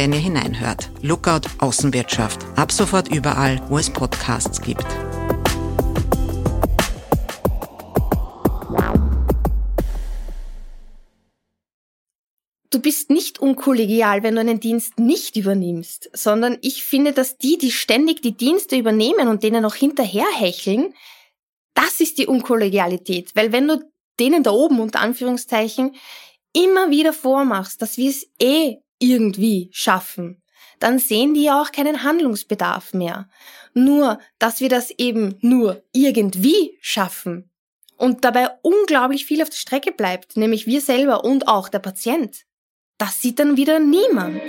wenn ihr hineinhört. Lookout Außenwirtschaft. Ab sofort überall, wo es Podcasts gibt. Du bist nicht unkollegial, wenn du einen Dienst nicht übernimmst, sondern ich finde, dass die, die ständig die Dienste übernehmen und denen noch hinterherhecheln, das ist die Unkollegialität. Weil wenn du denen da oben unter Anführungszeichen immer wieder vormachst, dass wir es eh irgendwie schaffen, dann sehen die ja auch keinen Handlungsbedarf mehr. Nur, dass wir das eben nur irgendwie schaffen und dabei unglaublich viel auf der Strecke bleibt, nämlich wir selber und auch der Patient, das sieht dann wieder niemand.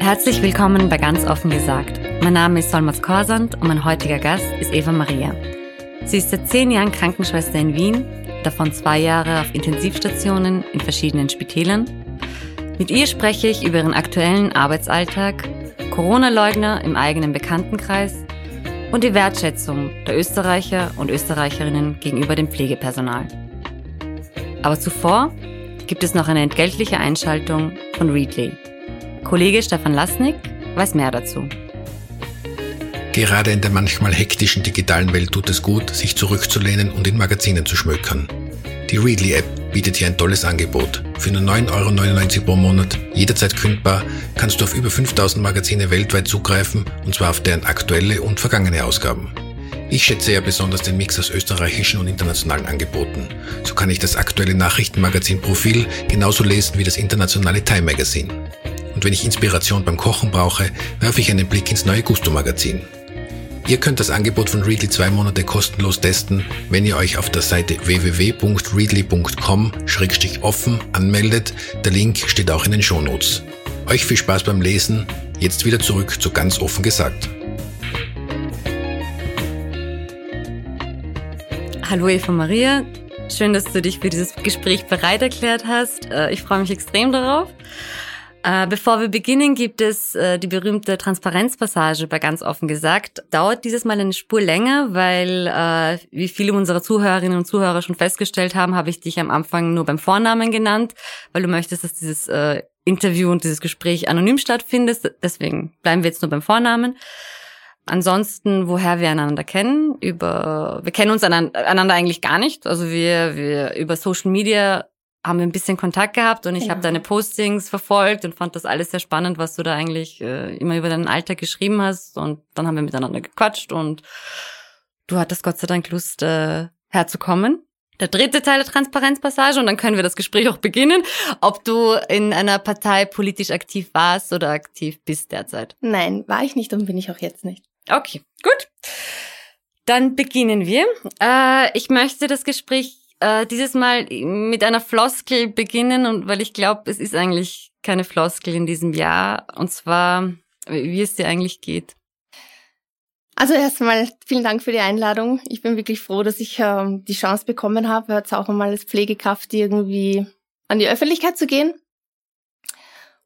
Herzlich willkommen bei Ganz offen gesagt. Mein Name ist Solmaz Korsand und mein heutiger Gast ist Eva Maria. Sie ist seit zehn Jahren Krankenschwester in Wien, davon zwei Jahre auf Intensivstationen in verschiedenen Spitälern. Mit ihr spreche ich über ihren aktuellen Arbeitsalltag, Corona-Leugner im eigenen Bekanntenkreis und die Wertschätzung der Österreicher und Österreicherinnen gegenüber dem Pflegepersonal. Aber zuvor gibt es noch eine entgeltliche Einschaltung von Readly. Kollege Stefan Lasnik weiß mehr dazu. Gerade in der manchmal hektischen digitalen Welt tut es gut, sich zurückzulehnen und in Magazinen zu schmökern. Die Readly-App bietet hier ein tolles Angebot. Für nur 9,99 Euro pro Monat, jederzeit kündbar, kannst du auf über 5000 Magazine weltweit zugreifen, und zwar auf deren aktuelle und vergangene Ausgaben. Ich schätze ja besonders den Mix aus österreichischen und internationalen Angeboten. So kann ich das aktuelle Nachrichtenmagazin Profil genauso lesen wie das internationale Time Magazine. Und wenn ich Inspiration beim Kochen brauche, werfe ich einen Blick ins neue Gusto Magazin. Ihr könnt das Angebot von Readly zwei Monate kostenlos testen, wenn ihr euch auf der Seite www.readly.com-offen anmeldet. Der Link steht auch in den Shownotes. Euch viel Spaß beim Lesen. Jetzt wieder zurück zu ganz offen gesagt. Hallo Eva Maria, schön, dass du dich für dieses Gespräch bereit erklärt hast. Äh, ich freue mich extrem darauf. Äh, bevor wir beginnen, gibt es äh, die berühmte Transparenzpassage bei ganz offen gesagt. Dauert dieses Mal eine Spur länger, weil, äh, wie viele unserer Zuhörerinnen und Zuhörer schon festgestellt haben, habe ich dich am Anfang nur beim Vornamen genannt, weil du möchtest, dass dieses Interview und dieses Gespräch anonym stattfindet. Deswegen bleiben wir jetzt nur beim Vornamen. Ansonsten, woher wir einander kennen, über, wir kennen uns einander eigentlich gar nicht. Also wir, wir über Social Media haben wir ein bisschen Kontakt gehabt und ich genau. habe deine Postings verfolgt und fand das alles sehr spannend, was du da eigentlich äh, immer über deinen Alltag geschrieben hast. Und dann haben wir miteinander gequatscht und du hattest Gott sei Dank Lust, äh, herzukommen. Der dritte Teil der Transparenzpassage und dann können wir das Gespräch auch beginnen, ob du in einer Partei politisch aktiv warst oder aktiv bist derzeit. Nein, war ich nicht und bin ich auch jetzt nicht. Okay, gut. Dann beginnen wir. Äh, ich möchte das Gespräch äh, dieses Mal mit einer Floskel beginnen und weil ich glaube, es ist eigentlich keine Floskel in diesem Jahr und zwar, wie es dir eigentlich geht. Also erstmal vielen Dank für die Einladung. Ich bin wirklich froh, dass ich ähm, die Chance bekommen habe, jetzt auch einmal als Pflegekraft irgendwie an die Öffentlichkeit zu gehen.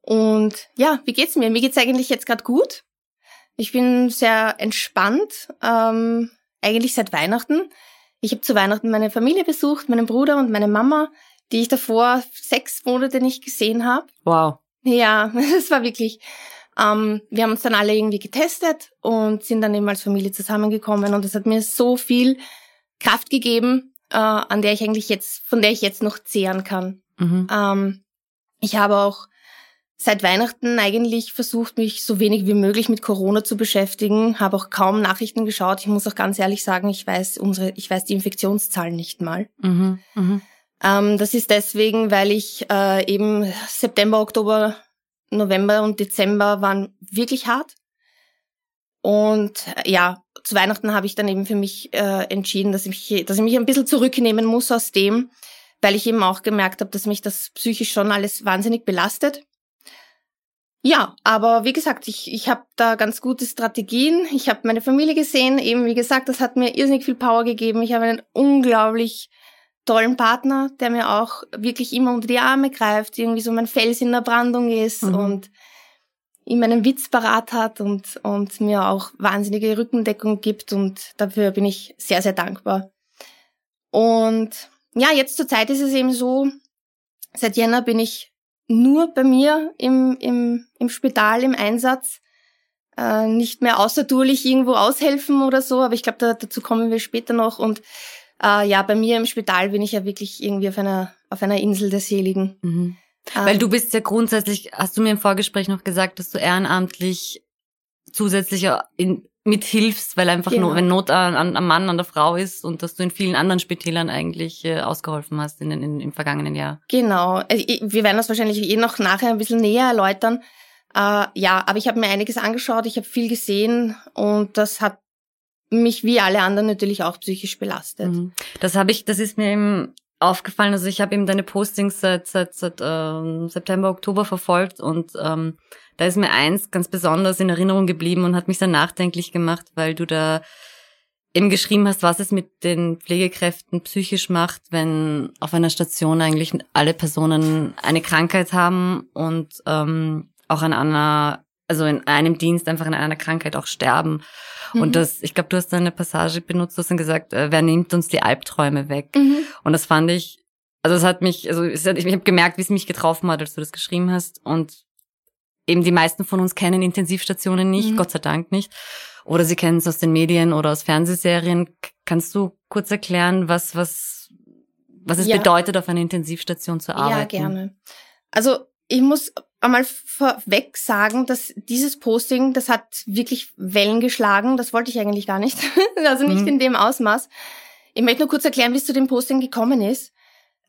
Und ja, wie geht's mir? Mir geht's eigentlich jetzt gerade gut. Ich bin sehr entspannt, ähm, eigentlich seit Weihnachten. Ich habe zu Weihnachten meine Familie besucht, meinen Bruder und meine Mama, die ich davor sechs Monate nicht gesehen habe. Wow. Ja, es war wirklich. Ähm, wir haben uns dann alle irgendwie getestet und sind dann eben als Familie zusammengekommen und es hat mir so viel Kraft gegeben, äh, an der ich eigentlich jetzt, von der ich jetzt noch zehren kann. Mhm. Ähm, ich habe auch seit Weihnachten eigentlich versucht, mich so wenig wie möglich mit Corona zu beschäftigen, habe auch kaum Nachrichten geschaut. Ich muss auch ganz ehrlich sagen, ich weiß unsere, ich weiß die Infektionszahlen nicht mal. Mhm, mh. ähm, das ist deswegen, weil ich äh, eben September, Oktober, November und Dezember waren wirklich hart. Und äh, ja, zu Weihnachten habe ich dann eben für mich äh, entschieden, dass ich, mich, dass ich mich ein bisschen zurücknehmen muss aus dem, weil ich eben auch gemerkt habe, dass mich das psychisch schon alles wahnsinnig belastet. Ja, aber wie gesagt, ich, ich habe da ganz gute Strategien. Ich habe meine Familie gesehen. Eben wie gesagt, das hat mir irrsinnig viel Power gegeben. Ich habe einen unglaublich tollen Partner, der mir auch wirklich immer unter die Arme greift, irgendwie so mein Fels in der Brandung ist mhm. und ihm einen Witz parat hat und, und mir auch wahnsinnige Rückendeckung gibt und dafür bin ich sehr, sehr dankbar. Und ja, jetzt zur Zeit ist es eben so, seit Jänner bin ich nur bei mir im, im, im Spital im Einsatz. Äh, nicht mehr außertourlich irgendwo aushelfen oder so, aber ich glaube, da, dazu kommen wir später noch. Und äh, ja, bei mir im Spital bin ich ja wirklich irgendwie auf einer, auf einer Insel der Seligen. Mhm. Weil du bist ja grundsätzlich, hast du mir im Vorgespräch noch gesagt, dass du ehrenamtlich zusätzlich in, mithilfst, weil einfach genau. nur, wenn Not an, an, am Mann, an der Frau ist und dass du in vielen anderen Spitälern eigentlich äh, ausgeholfen hast in, in, im vergangenen Jahr. Genau. Also, wir werden das wahrscheinlich eh noch nachher ein bisschen näher erläutern. Äh, ja, aber ich habe mir einiges angeschaut, ich habe viel gesehen und das hat mich wie alle anderen natürlich auch psychisch belastet. Mhm. Das habe ich, das ist mir eben aufgefallen. Also ich habe eben deine Postings seit, seit, seit ähm, September, Oktober verfolgt und ähm, da ist mir eins ganz besonders in Erinnerung geblieben und hat mich sehr nachdenklich gemacht, weil du da eben geschrieben hast, was es mit den Pflegekräften psychisch macht, wenn auf einer Station eigentlich alle Personen eine Krankheit haben und ähm, auch an einer, also in einem Dienst einfach an einer Krankheit auch sterben. Mhm. Und das, ich glaube, du hast eine Passage benutzt, du hast dann gesagt, äh, wer nimmt uns die Albträume weg? Mhm. Und das fand ich, also es hat mich, also hat, ich, ich habe gemerkt, wie es mich getroffen hat, als du das geschrieben hast. Und eben die meisten von uns kennen Intensivstationen nicht, mhm. Gott sei Dank nicht. Oder sie kennen es aus den Medien oder aus Fernsehserien. Kannst du kurz erklären, was, was, was es ja. bedeutet, auf einer Intensivstation zu arbeiten? Ja, gerne. Also ich muss einmal vorweg sagen, dass dieses Posting, das hat wirklich Wellen geschlagen. Das wollte ich eigentlich gar nicht. also nicht mhm. in dem Ausmaß. Ich möchte nur kurz erklären, wie es zu dem Posting gekommen ist.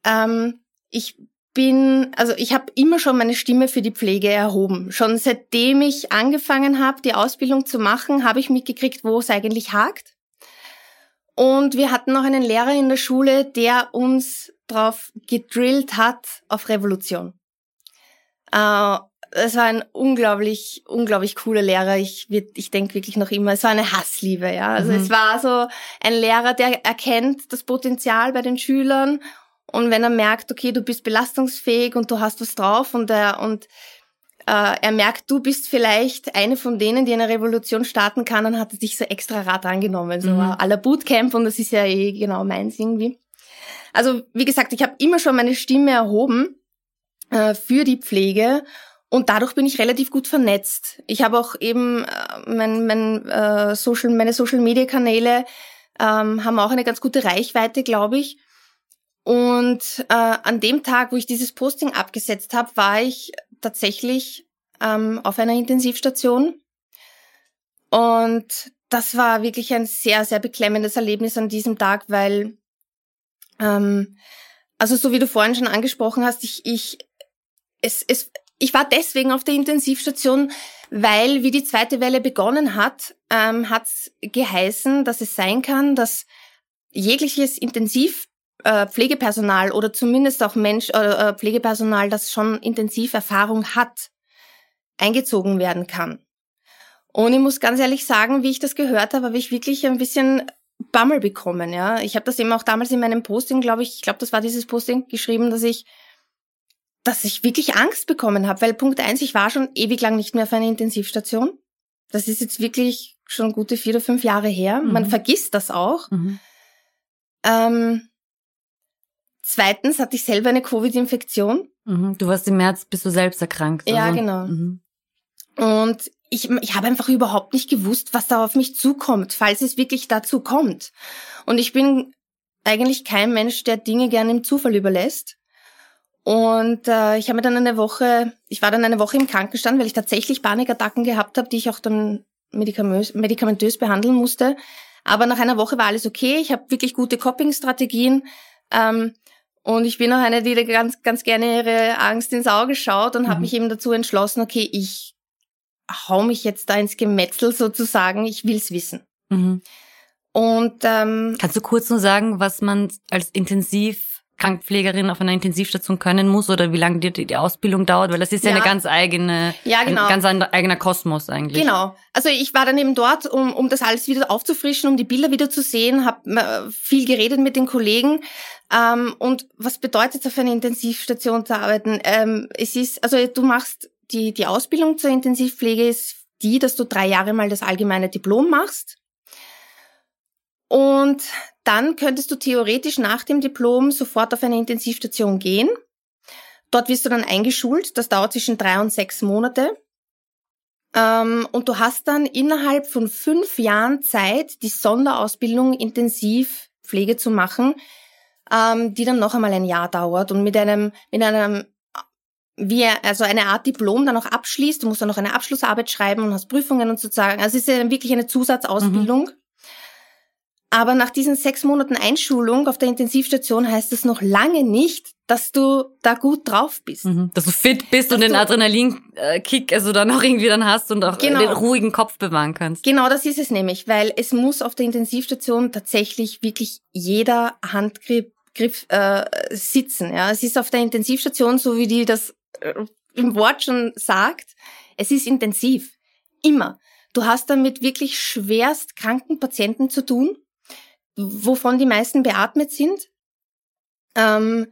Ähm, ich bin, also ich habe immer schon meine Stimme für die Pflege erhoben. Schon seitdem ich angefangen habe, die Ausbildung zu machen, habe ich mitgekriegt, wo es eigentlich hakt. Und wir hatten noch einen Lehrer in der Schule, der uns drauf gedrillt hat auf Revolution. Äh, es war ein unglaublich, unglaublich cooler Lehrer. Ich, ich denke wirklich noch immer, es war eine Hassliebe, ja. Also mhm. es war so ein Lehrer, der erkennt das Potenzial bei den Schülern und wenn er merkt, okay, du bist belastungsfähig und du hast was drauf und er, und äh, er merkt, du bist vielleicht eine von denen, die eine Revolution starten kann, dann hat er dich so extra Rat angenommen. So mhm. aller Bootcamp und das ist ja eh genau meins irgendwie. Also wie gesagt, ich habe immer schon meine Stimme erhoben äh, für die Pflege und dadurch bin ich relativ gut vernetzt. Ich habe auch eben äh, mein, mein, äh, Social, meine Social-Media-Kanäle ähm, haben auch eine ganz gute Reichweite, glaube ich. Und äh, an dem Tag, wo ich dieses Posting abgesetzt habe, war ich tatsächlich ähm, auf einer Intensivstation. Und das war wirklich ein sehr, sehr beklemmendes Erlebnis an diesem Tag, weil, ähm, also so wie du vorhin schon angesprochen hast, ich, ich, es, es, ich war deswegen auf der Intensivstation, weil, wie die zweite Welle begonnen hat, ähm, hat es geheißen, dass es sein kann, dass jegliches Intensiv äh, Pflegepersonal oder zumindest auch Mensch, äh, äh, Pflegepersonal, das schon intensiv Erfahrung hat, eingezogen werden kann. Und ich muss ganz ehrlich sagen, wie ich das gehört habe, habe ich wirklich ein bisschen Bammel bekommen. Ja, ich habe das eben auch damals in meinem Posting, glaube ich, ich glaube, das war dieses Posting geschrieben, dass ich, dass ich wirklich Angst bekommen habe, weil Punkt eins, ich war schon ewig lang nicht mehr auf einer Intensivstation. Das ist jetzt wirklich schon gute vier oder fünf Jahre her. Mhm. Man vergisst das auch. Mhm. Ähm, Zweitens hatte ich selber eine Covid-Infektion. Mhm. Du warst im März, bist du selbst erkrankt. Also. Ja, genau. Mhm. Und ich, ich habe einfach überhaupt nicht gewusst, was da auf mich zukommt, falls es wirklich dazu kommt. Und ich bin eigentlich kein Mensch, der Dinge gerne im Zufall überlässt. Und äh, ich habe mir dann eine Woche, ich war dann eine Woche im Krankenstand, weil ich tatsächlich Panikattacken gehabt habe, die ich auch dann medikamentös, behandeln musste. Aber nach einer Woche war alles okay. Ich habe wirklich gute Coping-Strategien. Ähm, und ich bin auch eine, die ganz, ganz gerne ihre Angst ins Auge schaut und mhm. habe mich eben dazu entschlossen, okay, ich hau mich jetzt da ins Gemetzel sozusagen, ich will's wissen. Mhm. Und ähm, Kannst du kurz nur sagen, was man als Intensivkrankenpflegerin auf einer Intensivstation können muss oder wie lange die, die Ausbildung dauert? Weil das ist ja, Ja. eine ganz eigene, Ja, genau. ein ganz eigener Kosmos eigentlich. Genau. Also ich war dann eben dort, um, um das alles wieder aufzufrischen, um die Bilder wieder zu sehen, habe äh, viel geredet mit den Kollegen. Ähm, und was bedeutet es, auf einer Intensivstation zu arbeiten? Ähm, es ist, also du machst die, die Ausbildung zur Intensivpflege ist die, dass du drei Jahre mal das allgemeine Diplom machst. Und dann könntest du theoretisch nach dem Diplom sofort auf eine Intensivstation gehen. Dort wirst du dann eingeschult. Das dauert zwischen drei und sechs Monate. Ähm, und du hast dann innerhalb von fünf Jahren Zeit, die Sonderausbildung Intensivpflege zu machen, ähm, die dann noch einmal ein Jahr dauert und mit einem, mit einem, wie, also eine Art Diplom dann auch abschließt. Du musst dann noch eine Abschlussarbeit schreiben und hast Prüfungen und sozusagen. Also es ist ja wirklich eine Zusatzausbildung. Aber nach diesen sechs Monaten Einschulung auf der Intensivstation heißt es noch lange nicht, dass du da gut drauf bist. Mhm. Dass du fit bist Dass und den Adrenalinkick also dann auch irgendwie dann hast und auch Genau. den ruhigen Kopf bewahren kannst. Genau das ist es nämlich, weil es muss auf der Intensivstation tatsächlich wirklich jeder Handgriff Griff, äh, sitzen. Ja, es ist auf der Intensivstation, so wie die das äh, im Wort schon sagt, es ist intensiv. Immer. Du hast dann mit wirklich schwerst kranken Patienten zu tun, wovon die meisten beatmet sind. Ähm,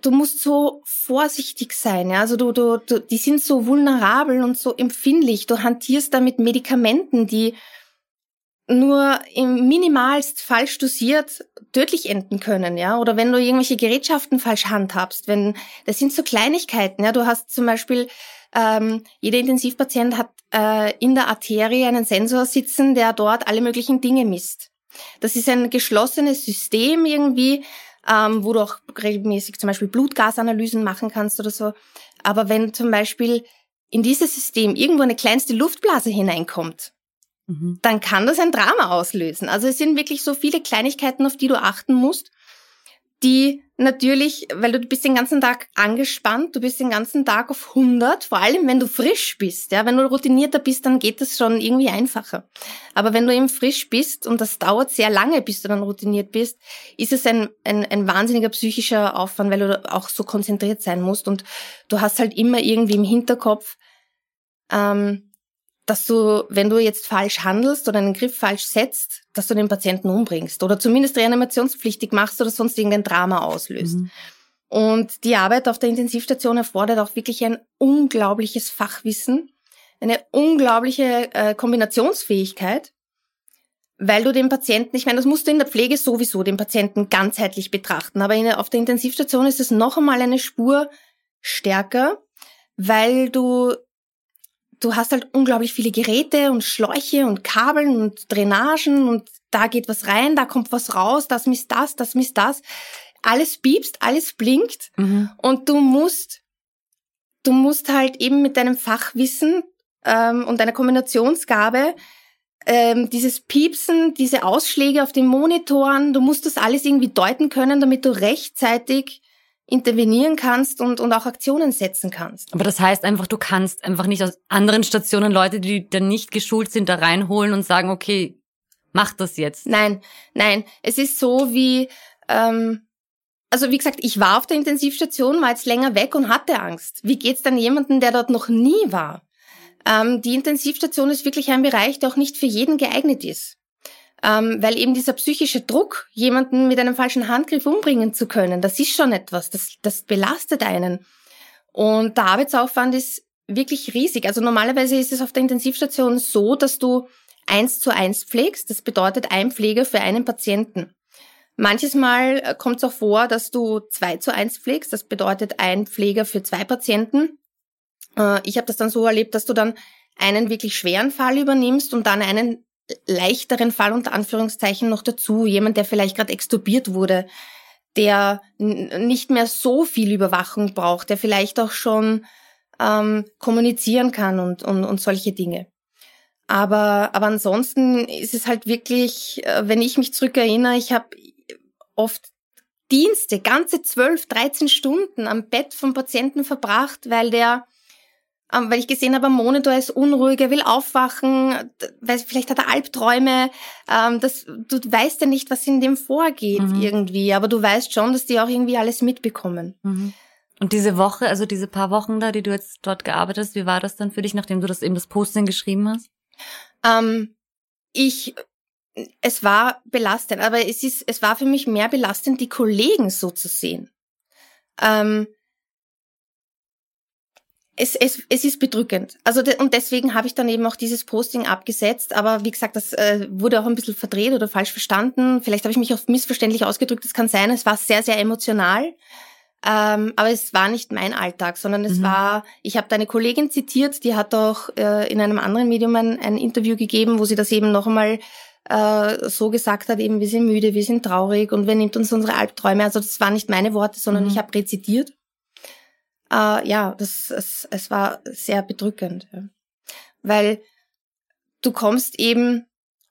du musst so vorsichtig sein, ja. Also du, du, du, die sind so vulnerabel und so empfindlich. Du hantierst da mit Medikamenten, die nur im minimalst falsch dosiert tödlich enden können, ja. Oder wenn du irgendwelche Gerätschaften falsch handhabst, wenn das sind so Kleinigkeiten, ja. Du hast zum Beispiel ähm, jeder Intensivpatient hat äh, in der Arterie einen Sensor sitzen, der dort alle möglichen Dinge misst. Das ist ein geschlossenes System irgendwie, ähm, wo du auch regelmäßig zum Beispiel Blutgasanalysen machen kannst oder so. Aber wenn zum Beispiel in dieses System irgendwo eine kleinste Luftblase hineinkommt, Mhm. dann kann das ein Drama auslösen. Also es sind wirklich so viele Kleinigkeiten, auf die du achten musst, die natürlich, weil du bist den ganzen Tag angespannt, du bist den ganzen Tag auf 100, vor allem wenn du frisch bist. Ja, wenn du routinierter bist, dann geht das schon irgendwie einfacher. Aber wenn du eben frisch bist und das dauert sehr lange, bis du dann routiniert bist, ist es ein, ein, ein wahnsinniger psychischer Aufwand, weil du auch so konzentriert sein musst und du hast halt immer irgendwie im Hinterkopf, ähm, dass du, wenn du jetzt falsch handelst oder einen Griff falsch setzt, dass du den Patienten umbringst oder zumindest reanimationspflichtig machst oder sonst irgendein Drama auslöst. Mhm. Und die Arbeit auf der Intensivstation erfordert auch wirklich ein unglaubliches Fachwissen, eine unglaubliche äh, Kombinationsfähigkeit, weil du den Patienten, ich meine, das musst du in der Pflege sowieso den Patienten ganzheitlich betrachten, aber in, auf der Intensivstation ist es noch einmal eine Spur stärker, weil du du hast halt unglaublich viele Geräte und Schläuche und Kabeln und Drainagen und da geht was rein, da kommt was raus, das misst das, das misst das. Alles piepst, alles blinkt Mhm. und du musst, du musst halt eben mit deinem Fachwissen ähm, und deiner Kombinationsgabe ähm, dieses Piepsen, diese Ausschläge auf den Monitoren, du musst das alles irgendwie deuten können, damit du rechtzeitig intervenieren kannst und, und auch Aktionen setzen kannst. Aber das heißt einfach, du kannst einfach nicht aus anderen Stationen Leute, die dann nicht geschult sind, da reinholen und sagen, okay, mach das jetzt. Nein, nein, es ist so wie, ähm, also wie gesagt, ich war auf der Intensivstation, war jetzt länger weg und hatte Angst. Wie geht's dann jemandem, der dort noch nie war? Ähm, die Intensivstation ist wirklich ein Bereich, der auch nicht für jeden geeignet ist. Ähm, weil eben dieser psychische Druck, jemanden mit einem falschen Handgriff umbringen zu können, das ist schon etwas, das, das belastet einen. Und der Arbeitsaufwand ist wirklich riesig. Also normalerweise ist es auf der Intensivstation so, dass du eins zu eins pflegst. Das bedeutet ein Pfleger für einen Patienten. Manches Mal äh, kommt es auch vor, dass du zwei zu eins pflegst. Das bedeutet ein Pfleger für zwei Patienten. Äh, Ich habe das dann so erlebt, dass du dann einen wirklich schweren Fall übernimmst und dann einen leichteren Fall unter Anführungszeichen noch dazu. Jemand, der vielleicht gerade extubiert wurde, der nicht mehr so viel Überwachung braucht, der vielleicht auch schon ähm, kommunizieren kann und, und, und solche Dinge. Aber, aber ansonsten ist es halt wirklich, äh, wenn ich mich zurückerinnere, ich habe oft Dienste, ganze 12, 13 Stunden am Bett vom Patienten verbracht, weil der weil ich gesehen habe, am Monitor ist unruhig, er will aufwachen, weil vielleicht hat er Albträume. Ähm, das, du weißt ja nicht, was in dem vorgeht mhm. irgendwie, aber du weißt schon, dass die auch irgendwie alles mitbekommen. Mhm. Und diese Woche, also diese paar Wochen da, die du jetzt dort gearbeitet hast, wie war das dann für dich, nachdem du das eben das Posting geschrieben hast? Ähm, ich, es war belastend, aber es ist, es war für mich mehr belastend, die Kollegen so zu sehen. Ähm, es, es, es ist bedrückend. Also de, und deswegen habe ich dann eben auch dieses Posting abgesetzt. Aber wie gesagt, das äh, wurde auch ein bisschen verdreht oder falsch verstanden. Vielleicht habe ich mich auch missverständlich ausgedrückt. Das kann sein. Es war sehr, sehr emotional. Ähm, aber es war nicht mein Alltag, sondern es mhm. war, ich habe deine Kollegin zitiert, die hat auch äh, in einem anderen Medium ein, ein Interview gegeben, wo sie das eben noch einmal äh, so gesagt hat, eben wir sind müde, wir sind traurig und wer nimmt uns unsere Albträume. Also das waren nicht meine Worte, sondern mhm. ich habe rezitiert äh, ja, das, es, es war sehr bedrückend. Ja. Weil du kommst eben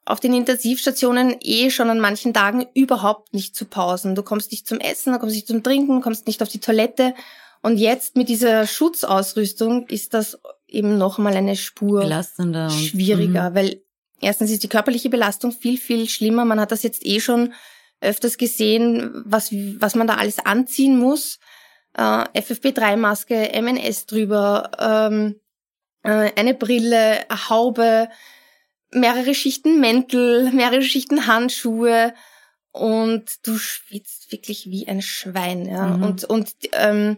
auf den Intensivstationen eh schon an manchen Tagen überhaupt nicht zu Pausen. Du kommst nicht zum Essen, du kommst nicht zum Trinken, kommst nicht auf die Toilette. Und jetzt mit dieser Schutzausrüstung ist das eben noch mal eine Spur belastender schwieriger, mhm. weil erstens ist die körperliche Belastung viel viel schlimmer. Man hat das jetzt eh schon öfters gesehen, was was man da alles anziehen muss äh, FFP3-Maske, MNS drüber, ähm, äh, eine Brille, eine Haube, mehrere Schichten Mäntel, mehrere Schichten Handschuhe und du schwitzt wirklich wie ein Schwein. Ja. Mhm. Und, und ähm,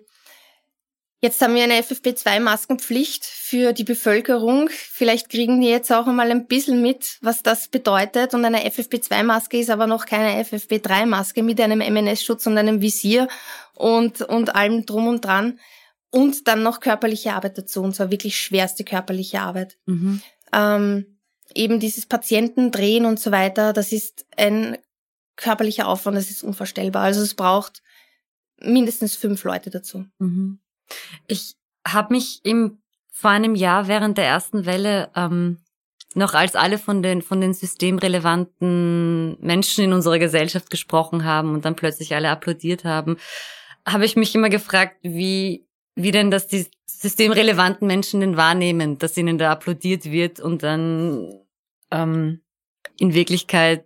Jetzt haben wir eine FFP2-Maskenpflicht für die Bevölkerung. Vielleicht kriegen die jetzt auch einmal ein bisschen mit, was das bedeutet. Und eine FFP2-Maske ist aber noch keine FFP3-Maske mit einem MNS-Schutz und einem Visier und, und allem drum und dran. Und dann noch körperliche Arbeit dazu, und zwar wirklich schwerste körperliche Arbeit. Mhm. Ähm, eben dieses Patientendrehen und so weiter, das ist ein körperlicher Aufwand, das ist unvorstellbar. Also es braucht mindestens fünf Leute dazu. Mhm. Ich habe mich im vor einem Jahr während der ersten Welle ähm, noch als alle von den von den systemrelevanten Menschen in unserer Gesellschaft gesprochen haben und dann plötzlich alle applaudiert haben, habe ich mich immer gefragt, wie wie denn das die systemrelevanten Menschen denn wahrnehmen, dass ihnen da applaudiert wird und dann ähm, in Wirklichkeit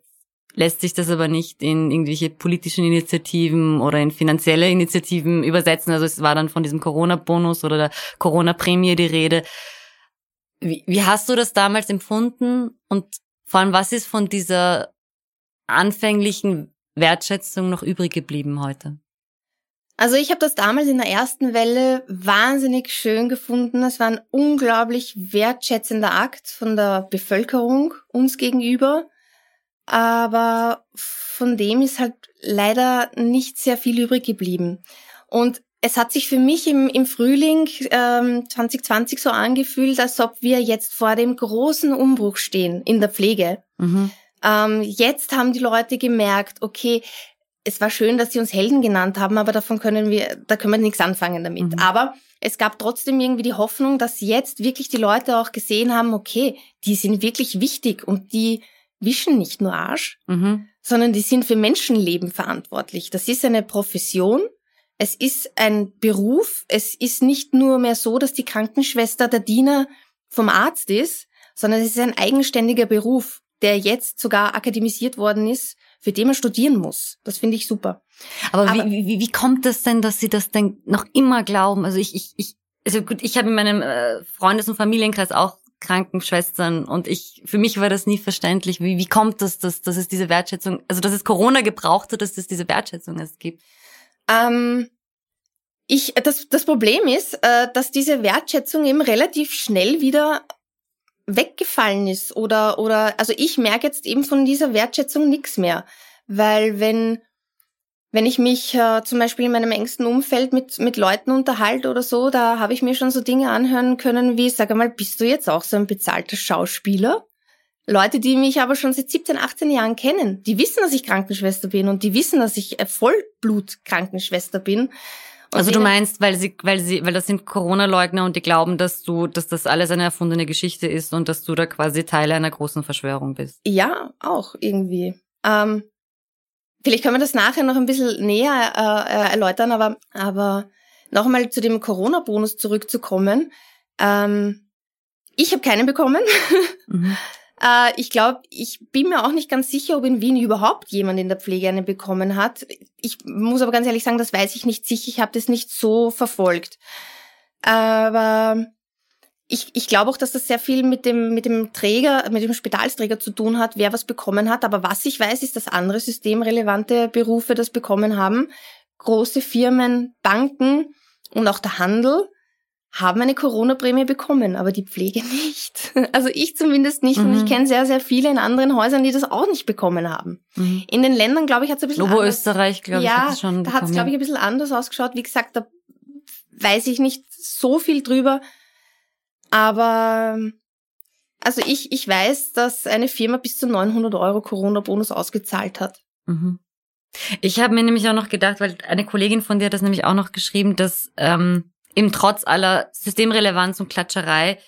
lässt sich das aber nicht in irgendwelche politischen Initiativen oder in finanzielle Initiativen übersetzen. Also es war dann von diesem Corona-Bonus oder der Corona-Prämie die Rede. Wie, wie hast du das damals empfunden? Und vor allem, was ist von dieser anfänglichen Wertschätzung noch übrig geblieben heute? Also ich habe das damals in der ersten Welle wahnsinnig schön gefunden. Es war ein unglaublich wertschätzender Akt von der Bevölkerung uns gegenüber aber von dem ist halt leider nicht sehr viel übrig geblieben. Und es hat sich für mich im, im Frühling ähm, 2020 so angefühlt, als ob wir jetzt vor dem großen Umbruch stehen in der Pflege. Mhm. Ähm, jetzt haben die Leute gemerkt, okay, es war schön, dass sie uns Helden genannt haben, aber davon können wir, da können wir nichts anfangen damit. Mhm. Aber es gab trotzdem irgendwie die Hoffnung, dass jetzt wirklich die Leute auch gesehen haben, okay, die sind wirklich wichtig und die wischen nicht nur Arsch, mhm. sondern die sind für Menschenleben verantwortlich. Das ist eine Profession, es ist ein Beruf, es ist nicht nur mehr so, dass die Krankenschwester der Diener vom Arzt ist, sondern es ist ein eigenständiger Beruf, der jetzt sogar akademisiert worden ist, für den man studieren muss. Das finde ich super. Aber, Aber wie, wie, wie kommt das denn, dass Sie das denn noch immer glauben? Also ich, ich, ich also gut, ich habe in meinem äh, Freundes- und Familienkreis auch Krankenschwestern und ich, für mich war das nie verständlich. Wie, wie kommt das, dass, dass es diese Wertschätzung, also dass es Corona gebraucht hat, dass es diese Wertschätzung es gibt? Ähm, ich, das, das Problem ist, äh, dass diese Wertschätzung eben relativ schnell wieder weggefallen ist oder, oder, also ich merke jetzt eben von dieser Wertschätzung nichts mehr. Weil wenn wenn ich mich äh, zum Beispiel in meinem engsten Umfeld mit, mit Leuten unterhalte oder so, da habe ich mir schon so Dinge anhören können wie, sag einmal, bist du jetzt auch so ein bezahlter Schauspieler? Leute, die mich aber schon seit 17, 18 Jahren kennen, die wissen, dass ich Krankenschwester bin und die wissen, dass ich Vollblut-Krankenschwester bin. Und also du meinst, weil sie, weil sie, weil das sind Corona-Leugner und die glauben, dass du, dass das alles eine erfundene Geschichte ist und dass du da quasi Teil einer großen Verschwörung bist. Ja, auch irgendwie. Ähm, Vielleicht können wir das nachher noch ein bisschen näher äh, äh erläutern, aber, aber noch einmal zu dem Corona-Bonus zurückzukommen. Ähm, ich habe keinen bekommen. Mhm. äh, ich glaube, ich bin mir auch nicht ganz sicher, ob in Wien überhaupt jemand in der Pflege einen bekommen hat. Ich muss aber ganz ehrlich sagen, das weiß ich nicht sicher. Ich habe das nicht so verfolgt. Aber ich, ich glaube auch, dass das sehr viel mit dem, mit dem Träger, mit dem Spitalsträger zu tun hat, wer was bekommen hat. Aber was ich weiß, ist, dass andere systemrelevante Berufe das bekommen haben. Große Firmen, Banken und auch der Handel haben eine Corona-Prämie bekommen, aber die Pflege nicht. Also ich zumindest nicht. Mhm. Und ich mhm. kenne sehr, sehr viele in anderen Häusern, die das auch nicht bekommen haben. Mhm. In den Ländern, glaube ich, hat es ein bisschen Lobo anders. Österreich, glaube ja, ich, hat es schon da hat es, glaube ich, ein bisschen anders ausgeschaut. Wie gesagt, da weiß ich nicht so viel drüber. Aber also ich, ich weiß, dass eine Firma bis zu 900 Euro Corona-Bonus ausgezahlt hat. Mhm. Ich habe mir nämlich auch noch gedacht, weil eine Kollegin von dir hat das nämlich auch noch geschrieben, dass ähm, eben trotz aller Systemrelevanz und Klatscherei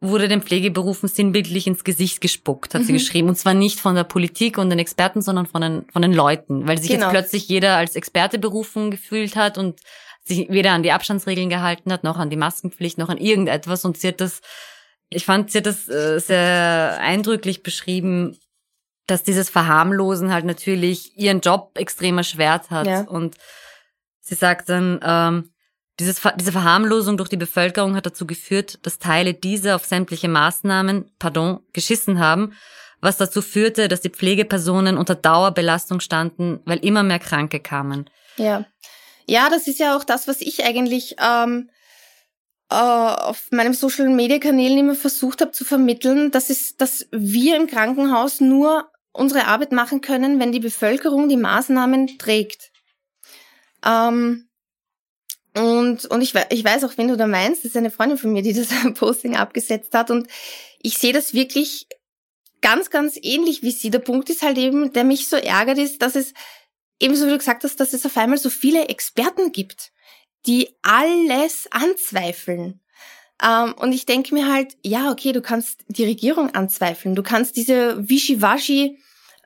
wurde den Pflegeberufen sinnbildlich ins Gesicht gespuckt, hat mhm. sie geschrieben. Und zwar nicht von der Politik und den Experten, sondern von den, von den Leuten, weil sich genau. jetzt plötzlich jeder als Experte berufen gefühlt hat und sich weder an die Abstandsregeln gehalten hat, noch an die Maskenpflicht, noch an irgendetwas. Und sie hat das, ich fand, sie hat das äh, sehr eindrücklich beschrieben, dass dieses Verharmlosen halt natürlich ihren Job extrem erschwert hat. Ja. Und sie sagt dann, ähm, dieses, diese Verharmlosung durch die Bevölkerung hat dazu geführt, dass Teile dieser auf sämtliche Maßnahmen, pardon, geschissen haben, was dazu führte, dass die Pflegepersonen unter Dauerbelastung standen, weil immer mehr Kranke kamen. Ja. Ja, das ist ja auch das, was ich eigentlich ähm, äh, auf meinem Social Media Kanälen immer versucht habe zu vermitteln, dass es, dass wir im Krankenhaus nur unsere Arbeit machen können, wenn die Bevölkerung die Maßnahmen trägt. Ähm, und, und ich, ich weiß auch, wenn du da meinst, das ist eine Freundin von mir, die das Posting abgesetzt hat. Und ich sehe das wirklich ganz, ganz ähnlich wie sie. Der Punkt ist halt eben, der mich so ärgert, ist, dass es ebenso wie du gesagt hast, dass es auf einmal so viele Experten gibt, die alles anzweifeln. Ähm, und ich denke mir halt, ja, okay, du kannst die Regierung anzweifeln, du kannst diese Wischiwaschi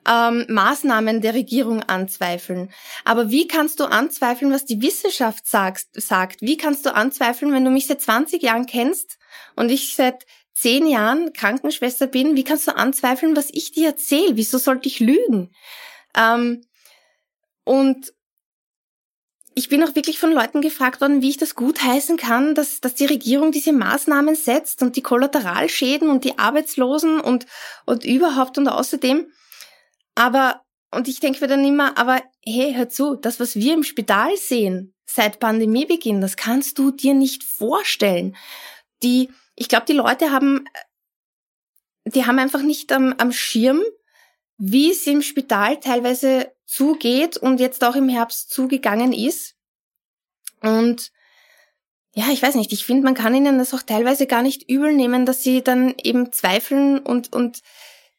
ähm, Maßnahmen der Regierung anzweifeln. Aber wie kannst du anzweifeln, was die Wissenschaft sagt, sagt? Wie kannst du anzweifeln, wenn du mich seit 20 Jahren kennst und ich seit zehn Jahren Krankenschwester bin? Wie kannst du anzweifeln, was ich dir erzähle? Wieso sollte ich lügen? Ähm, und ich bin auch wirklich von Leuten gefragt worden, wie ich das gut heißen kann, dass, dass die Regierung diese Maßnahmen setzt und die Kollateralschäden und die Arbeitslosen und, und überhaupt und außerdem. Aber, und ich denke mir dann immer, aber hey, hör zu, das, was wir im Spital sehen seit Pandemiebeginn, das kannst du dir nicht vorstellen. Die, ich glaube, die Leute haben, die haben einfach nicht am, am Schirm, wie es im Spital teilweise zugeht und jetzt auch im Herbst zugegangen ist. Und ja, ich weiß nicht, ich finde, man kann ihnen das auch teilweise gar nicht übel nehmen, dass sie dann eben zweifeln und, und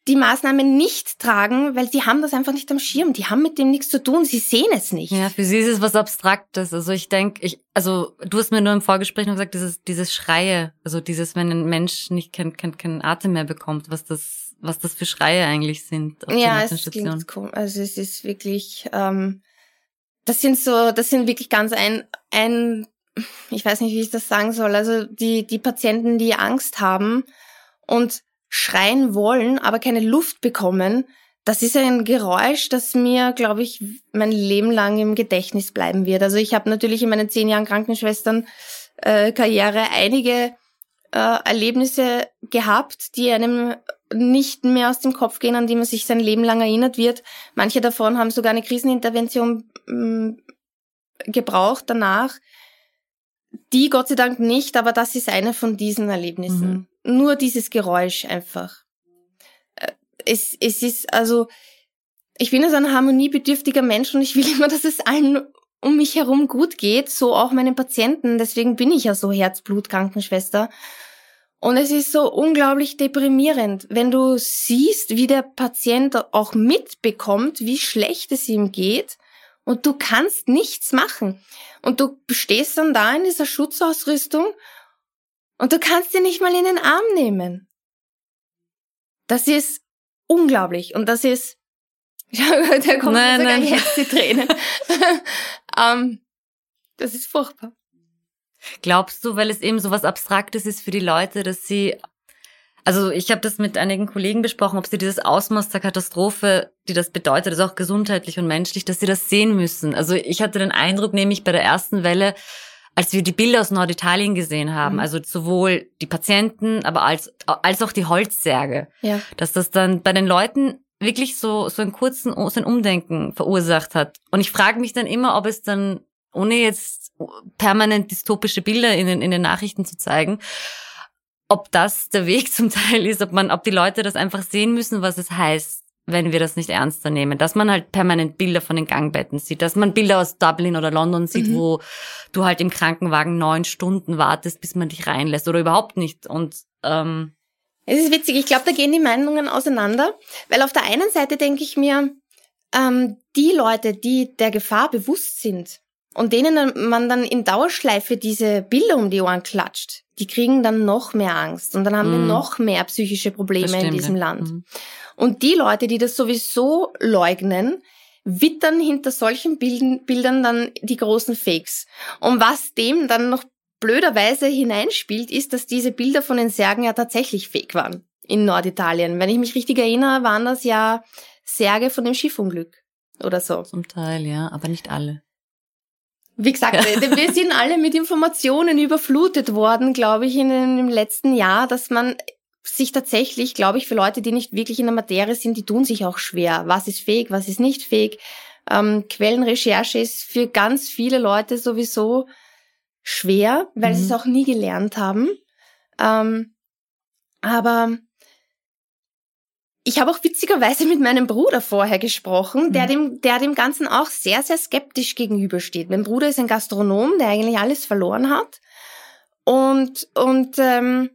die Maßnahmen nicht tragen, weil sie haben das einfach nicht am Schirm. Die haben mit dem nichts zu tun. Sie sehen es nicht. Ja, für sie ist es was Abstraktes. Also ich denke, ich, also du hast mir nur im Vorgespräch noch gesagt, dieses, dieses Schreie, also dieses, wenn ein Mensch nicht keinen kein, kein Atem mehr bekommt, was das was das für Schreie eigentlich sind. ja, es klingt cool. Also es ist wirklich, ähm, das sind so, das sind wirklich ganz ein, ein, ich weiß nicht, wie ich das sagen soll. Also die, die Patienten, die Angst haben und schreien wollen, aber keine Luft bekommen, das ist ein Geräusch, das mir, glaube ich, mein Leben lang im Gedächtnis bleiben wird. Also ich habe natürlich in meinen zehn Jahren Krankenschwestern äh, einige äh, Erlebnisse gehabt, die einem nicht mehr aus dem Kopf gehen, an die man sich sein Leben lang erinnert wird. Manche davon haben sogar eine Krisenintervention ähm, gebraucht danach. Die Gott sei Dank nicht, aber das ist eine von diesen Erlebnissen. Mhm. Nur dieses Geräusch einfach. Äh, es, es ist also, ich bin also ein harmoniebedürftiger Mensch und ich will immer, dass es allen um mich herum gut geht, so auch meinen Patienten. Deswegen bin ich ja so Herzblutkrankenschwester. Und es ist so unglaublich deprimierend, wenn du siehst, wie der Patient auch mitbekommt, wie schlecht es ihm geht und du kannst nichts machen. Und du stehst dann da in dieser Schutzausrüstung und du kannst ihn nicht mal in den Arm nehmen. Das ist unglaublich und das ist, da kommt nein, sogar nein. jetzt die Tränen. um, ähm, das ist furchtbar. Glaubst du, weil es eben so was Abstraktes ist für die Leute, dass sie also ich habe das mit einigen Kollegen besprochen, ob sie dieses Ausmaß der Katastrophe, die das bedeutet, also auch gesundheitlich und menschlich, dass sie das sehen müssen. Also ich hatte den Eindruck, nämlich bei der ersten Welle, als wir die Bilder aus Norditalien gesehen haben, mhm. also sowohl die Patienten, aber als, als auch die Holzsärge, ja. dass das dann bei den Leuten wirklich so, so einen kurzen, so ein Umdenken verursacht hat. Und ich frage mich dann immer, ob es dann, ohne jetzt permanent dystopische Bilder in den, in den Nachrichten zu zeigen, ob das der Weg zum Teil ist, ob man, ob die Leute das einfach sehen müssen, was es heißt, wenn wir das nicht ernster nehmen. Dass man halt permanent Bilder von den Gangbetten sieht, dass man Bilder aus Dublin oder London sieht, mhm. wo du halt im Krankenwagen neun Stunden wartest, bis man dich reinlässt oder überhaupt nicht. Und ähm, es ist witzig, ich glaube, da gehen die Meinungen auseinander, weil auf der einen Seite denke ich mir, ähm, die Leute, die der Gefahr bewusst sind und denen man dann in Dauerschleife diese Bilder um die Ohren klatscht, die kriegen dann noch mehr Angst und dann haben mm. wir mhm. noch mehr psychische Probleme in diesem Land. Mm. Und die Leute, die das sowieso leugnen, wittern hinter solchen Bilden, Bildern dann die großen Fakes. Und was dem dann noch blöderweise hineinspielt, ist, dass diese Bilder von den Särgen ja tatsächlich fake waren in Norditalien. Wenn ich mich richtig erinnere, waren das ja Särge von dem Schiffunglück oder so. Zum Teil, ja, aber nicht alle. Wie gesagt, wir sind alle mit Informationen überflutet worden, glaube ich, in dem letzten Jahr, dass man sich tatsächlich, glaube ich, für Leute, die nicht wirklich in der Materie sind, die tun sich auch schwer. Was ist fake, was ist nicht fake? Ähm, Quellenrecherche ist für ganz viele Leute sowieso schwer, weil mhm. sie es auch nie gelernt haben. Ähm, aber ich habe auch witzigerweise mit meinem Bruder vorher gesprochen, der mhm. dem, der dem Ganzen auch sehr, sehr skeptisch gegenübersteht. Mein Bruder ist ein Gastronom, der eigentlich alles verloren hat. Und, und ähm,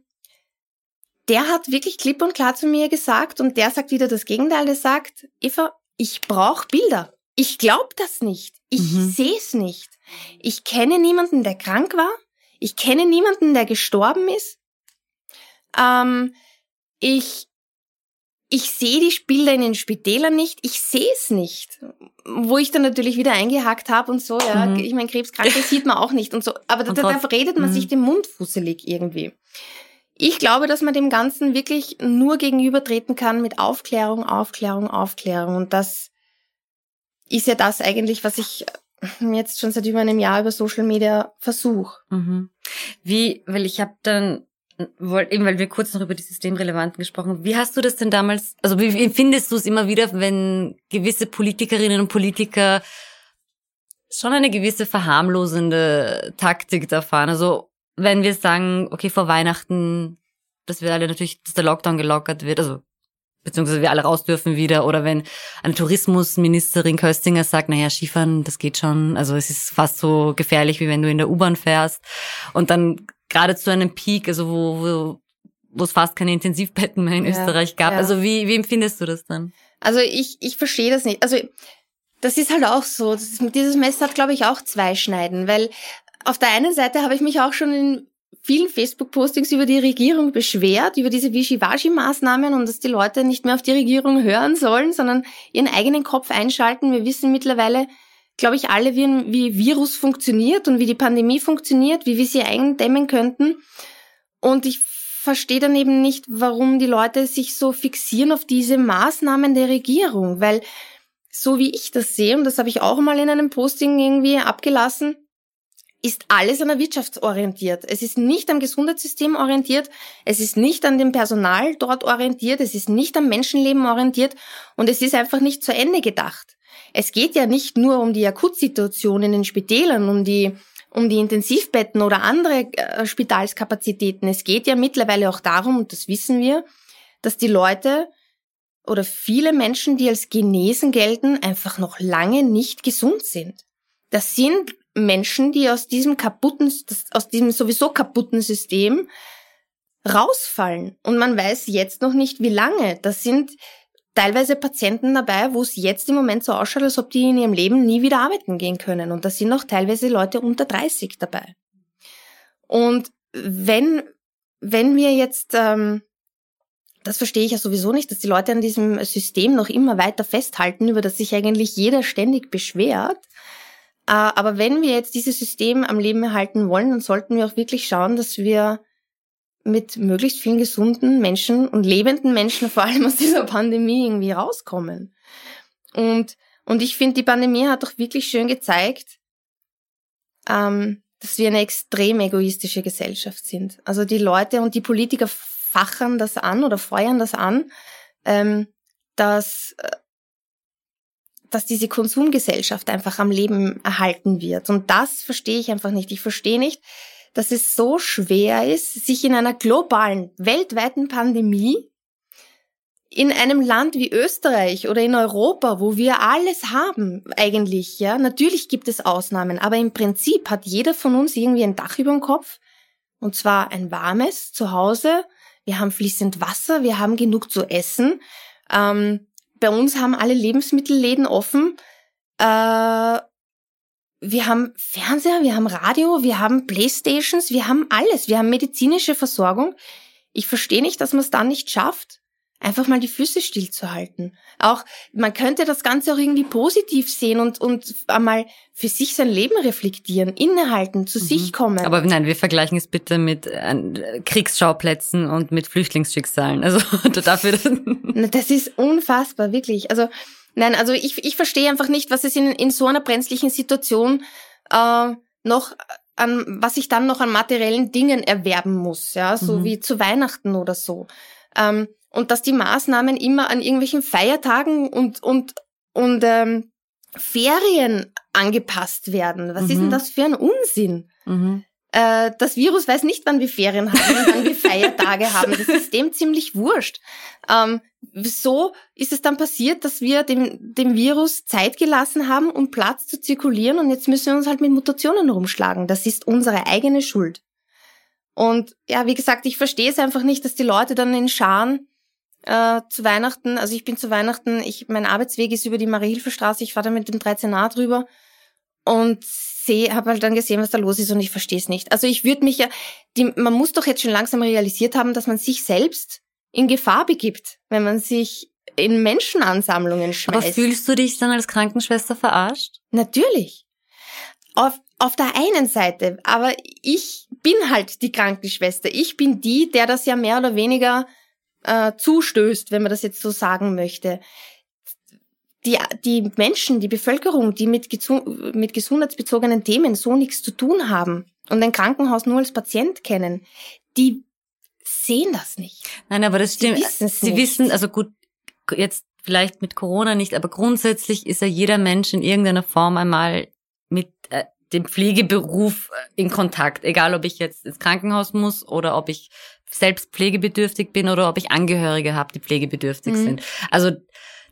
der hat wirklich klipp und klar zu mir gesagt, und der sagt wieder das Gegenteil, der sagt, Eva, ich brauche Bilder. Ich glaube das nicht. Ich mhm. sehe es nicht. Ich kenne niemanden, der krank war. Ich kenne niemanden, der gestorben ist. Ähm, ich ich sehe die Bilder in den Spitälern nicht, ich sehe es nicht. Wo ich dann natürlich wieder eingehakt habe und so, ja, mhm. ich meine, Krebskranke sieht man auch nicht und so. Aber da, da, da redet man mhm. sich den Mund fusselig irgendwie. Ich glaube, dass man dem Ganzen wirklich nur gegenübertreten kann mit Aufklärung, Aufklärung, Aufklärung. Und das ist ja das eigentlich, was ich jetzt schon seit über einem Jahr über Social Media versuche. Mhm. Wie, weil ich habe dann eben weil wir kurz noch über die Systemrelevanten gesprochen haben. Wie hast du das denn damals, also wie empfindest du es immer wieder, wenn gewisse Politikerinnen und Politiker schon eine gewisse verharmlosende Taktik da fahren? Also wenn wir sagen, okay, vor Weihnachten, dass wir alle natürlich, dass der Lockdown gelockert wird, also beziehungsweise wir alle raus dürfen wieder, oder wenn eine Tourismusministerin Köstinger sagt, naja, Skifahren, das geht schon, also es ist fast so gefährlich, wie wenn du in der U-Bahn fährst. Und dann gerade zu einem Peak, also wo, wo, wo es fast keine Intensivbetten mehr in ja, Österreich gab. Ja. Also wie, wie empfindest du das dann? Also ich, ich verstehe das nicht. Also das ist halt auch so. Ist, dieses Messer hat, glaube ich, auch zwei Schneiden, weil auf der einen Seite habe ich mich auch schon in vielen Facebook-Postings über die Regierung beschwert, über diese Wischiwaschi-Maßnahmen und dass die Leute nicht mehr auf die Regierung hören sollen, sondern ihren eigenen Kopf einschalten. Wir wissen mittlerweile, glaube ich, alle, wie, wie Virus funktioniert und wie die Pandemie funktioniert, wie wir sie eindämmen könnten. Und ich verstehe dann eben nicht, warum die Leute sich so fixieren auf diese Maßnahmen der Regierung, weil so wie ich das sehe, und das habe ich auch mal in einem Posting irgendwie abgelassen, ist alles an der Wirtschaft orientiert. Es ist nicht am Gesundheitssystem orientiert, es ist nicht an dem Personal dort orientiert, es ist nicht am Menschenleben orientiert und es ist einfach nicht zu Ende gedacht. Es geht ja nicht nur um die Akutsituation in den Spitälern, um die um die Intensivbetten oder andere äh, Spitalskapazitäten. Es geht ja mittlerweile auch darum, und das wissen wir, dass die Leute oder viele Menschen, die als genesen gelten, einfach noch lange nicht gesund sind. Das sind Menschen, die aus diesem kaputten, aus diesem sowieso kaputten System rausfallen. Und man weiß jetzt noch nicht, wie lange. Das sind teilweise Patienten dabei, wo es jetzt im Moment so ausschaut, als ob die in ihrem Leben nie wieder arbeiten gehen können. Und da sind auch teilweise Leute unter 30 dabei. Und wenn, wenn wir jetzt, ähm, das verstehe ich ja sowieso nicht, dass die Leute an diesem System noch immer weiter festhalten, über das sich eigentlich jeder ständig beschwert. aber wenn wir jetzt dieses System am Leben erhalten wollen, dann sollten wir auch wirklich schauen, dass wir mit möglichst vielen gesunden Menschen und lebenden Menschen vor allem aus dieser Pandemie irgendwie rauskommen. Und, und ich finde, die Pandemie hat doch wirklich schön gezeigt, ähm, dass wir eine extrem egoistische Gesellschaft sind. Also die Leute und die Politiker fachern das an oder feuern das an, ähm, dass, äh, dass diese Konsumgesellschaft einfach am Leben erhalten wird. Und das verstehe ich einfach nicht. Ich verstehe nicht, dass es so schwer ist, sich in einer globalen, weltweiten Pandemie in einem Land wie Österreich oder in Europa, wo wir alles haben, eigentlich, ja, natürlich gibt es Ausnahmen, aber im Prinzip hat jeder von uns irgendwie ein Dach über dem Kopf, und zwar ein warmes zu Hause. Wir haben fließend Wasser, wir haben genug zu essen. Ähm, bei uns haben alle Lebensmittelläden offen. Äh, wir haben Fernseher, wir haben Radio, wir haben Playstations, wir haben alles, wir haben medizinische Versorgung. Ich verstehe nicht, dass man es dann nicht schafft, einfach mal die Füße stillzuhalten. Auch man könnte das Ganze auch irgendwie positiv sehen und und einmal für sich sein Leben reflektieren, innehalten, zu mhm. sich kommen. Aber nein, wir vergleichen es bitte mit äh, Kriegsschauplätzen und mit Flüchtlingsschicksalen. Also dafür. das ist unfassbar, wirklich. Also Nein, also ich, ich verstehe einfach nicht, was es in, in so einer brenzlichen Situation äh, noch an, was ich dann noch an materiellen Dingen erwerben muss, ja, so mhm. wie zu Weihnachten oder so. Ähm, und dass die Maßnahmen immer an irgendwelchen Feiertagen und, und, und ähm, Ferien angepasst werden. Was mhm. ist denn mhm. das für ein Unsinn? Mhm. Äh, das Virus weiß nicht, wann wir Ferien haben und wann wir Feiertage haben. Das ist dem ziemlich wurscht. Ähm, so ist es dann passiert, dass wir dem, dem Virus Zeit gelassen haben, um Platz zu zirkulieren und jetzt müssen wir uns halt mit Mutationen rumschlagen. Das ist unsere eigene Schuld. Und ja, wie gesagt, ich verstehe es einfach nicht, dass die Leute dann in Scharen äh, zu Weihnachten, also ich bin zu Weihnachten, ich, mein Arbeitsweg ist über die Marie-Hilfe-Straße, ich fahre da mit dem 13a drüber und sehe, habe halt dann gesehen, was da los ist und ich verstehe es nicht. Also ich würde mich ja, die, man muss doch jetzt schon langsam realisiert haben, dass man sich selbst in Gefahr begibt, wenn man sich in Menschenansammlungen schmeißt. Aber fühlst du dich dann als Krankenschwester verarscht? Natürlich. Auf, auf der einen Seite, aber ich bin halt die Krankenschwester. Ich bin die, der das ja mehr oder weniger äh, zustößt, wenn man das jetzt so sagen möchte. Die, die Menschen, die Bevölkerung, die mit, mit gesundheitsbezogenen Themen so nichts zu tun haben und ein Krankenhaus nur als Patient kennen, die sehen das nicht. Nein, aber das stimmt. Sie, Sie wissen, also gut, jetzt vielleicht mit Corona nicht, aber grundsätzlich ist ja jeder Mensch in irgendeiner Form einmal mit äh, dem Pflegeberuf äh, in Kontakt. Egal, ob ich jetzt ins Krankenhaus muss oder ob ich selbst pflegebedürftig bin oder ob ich Angehörige habe, die pflegebedürftig mhm. sind. Also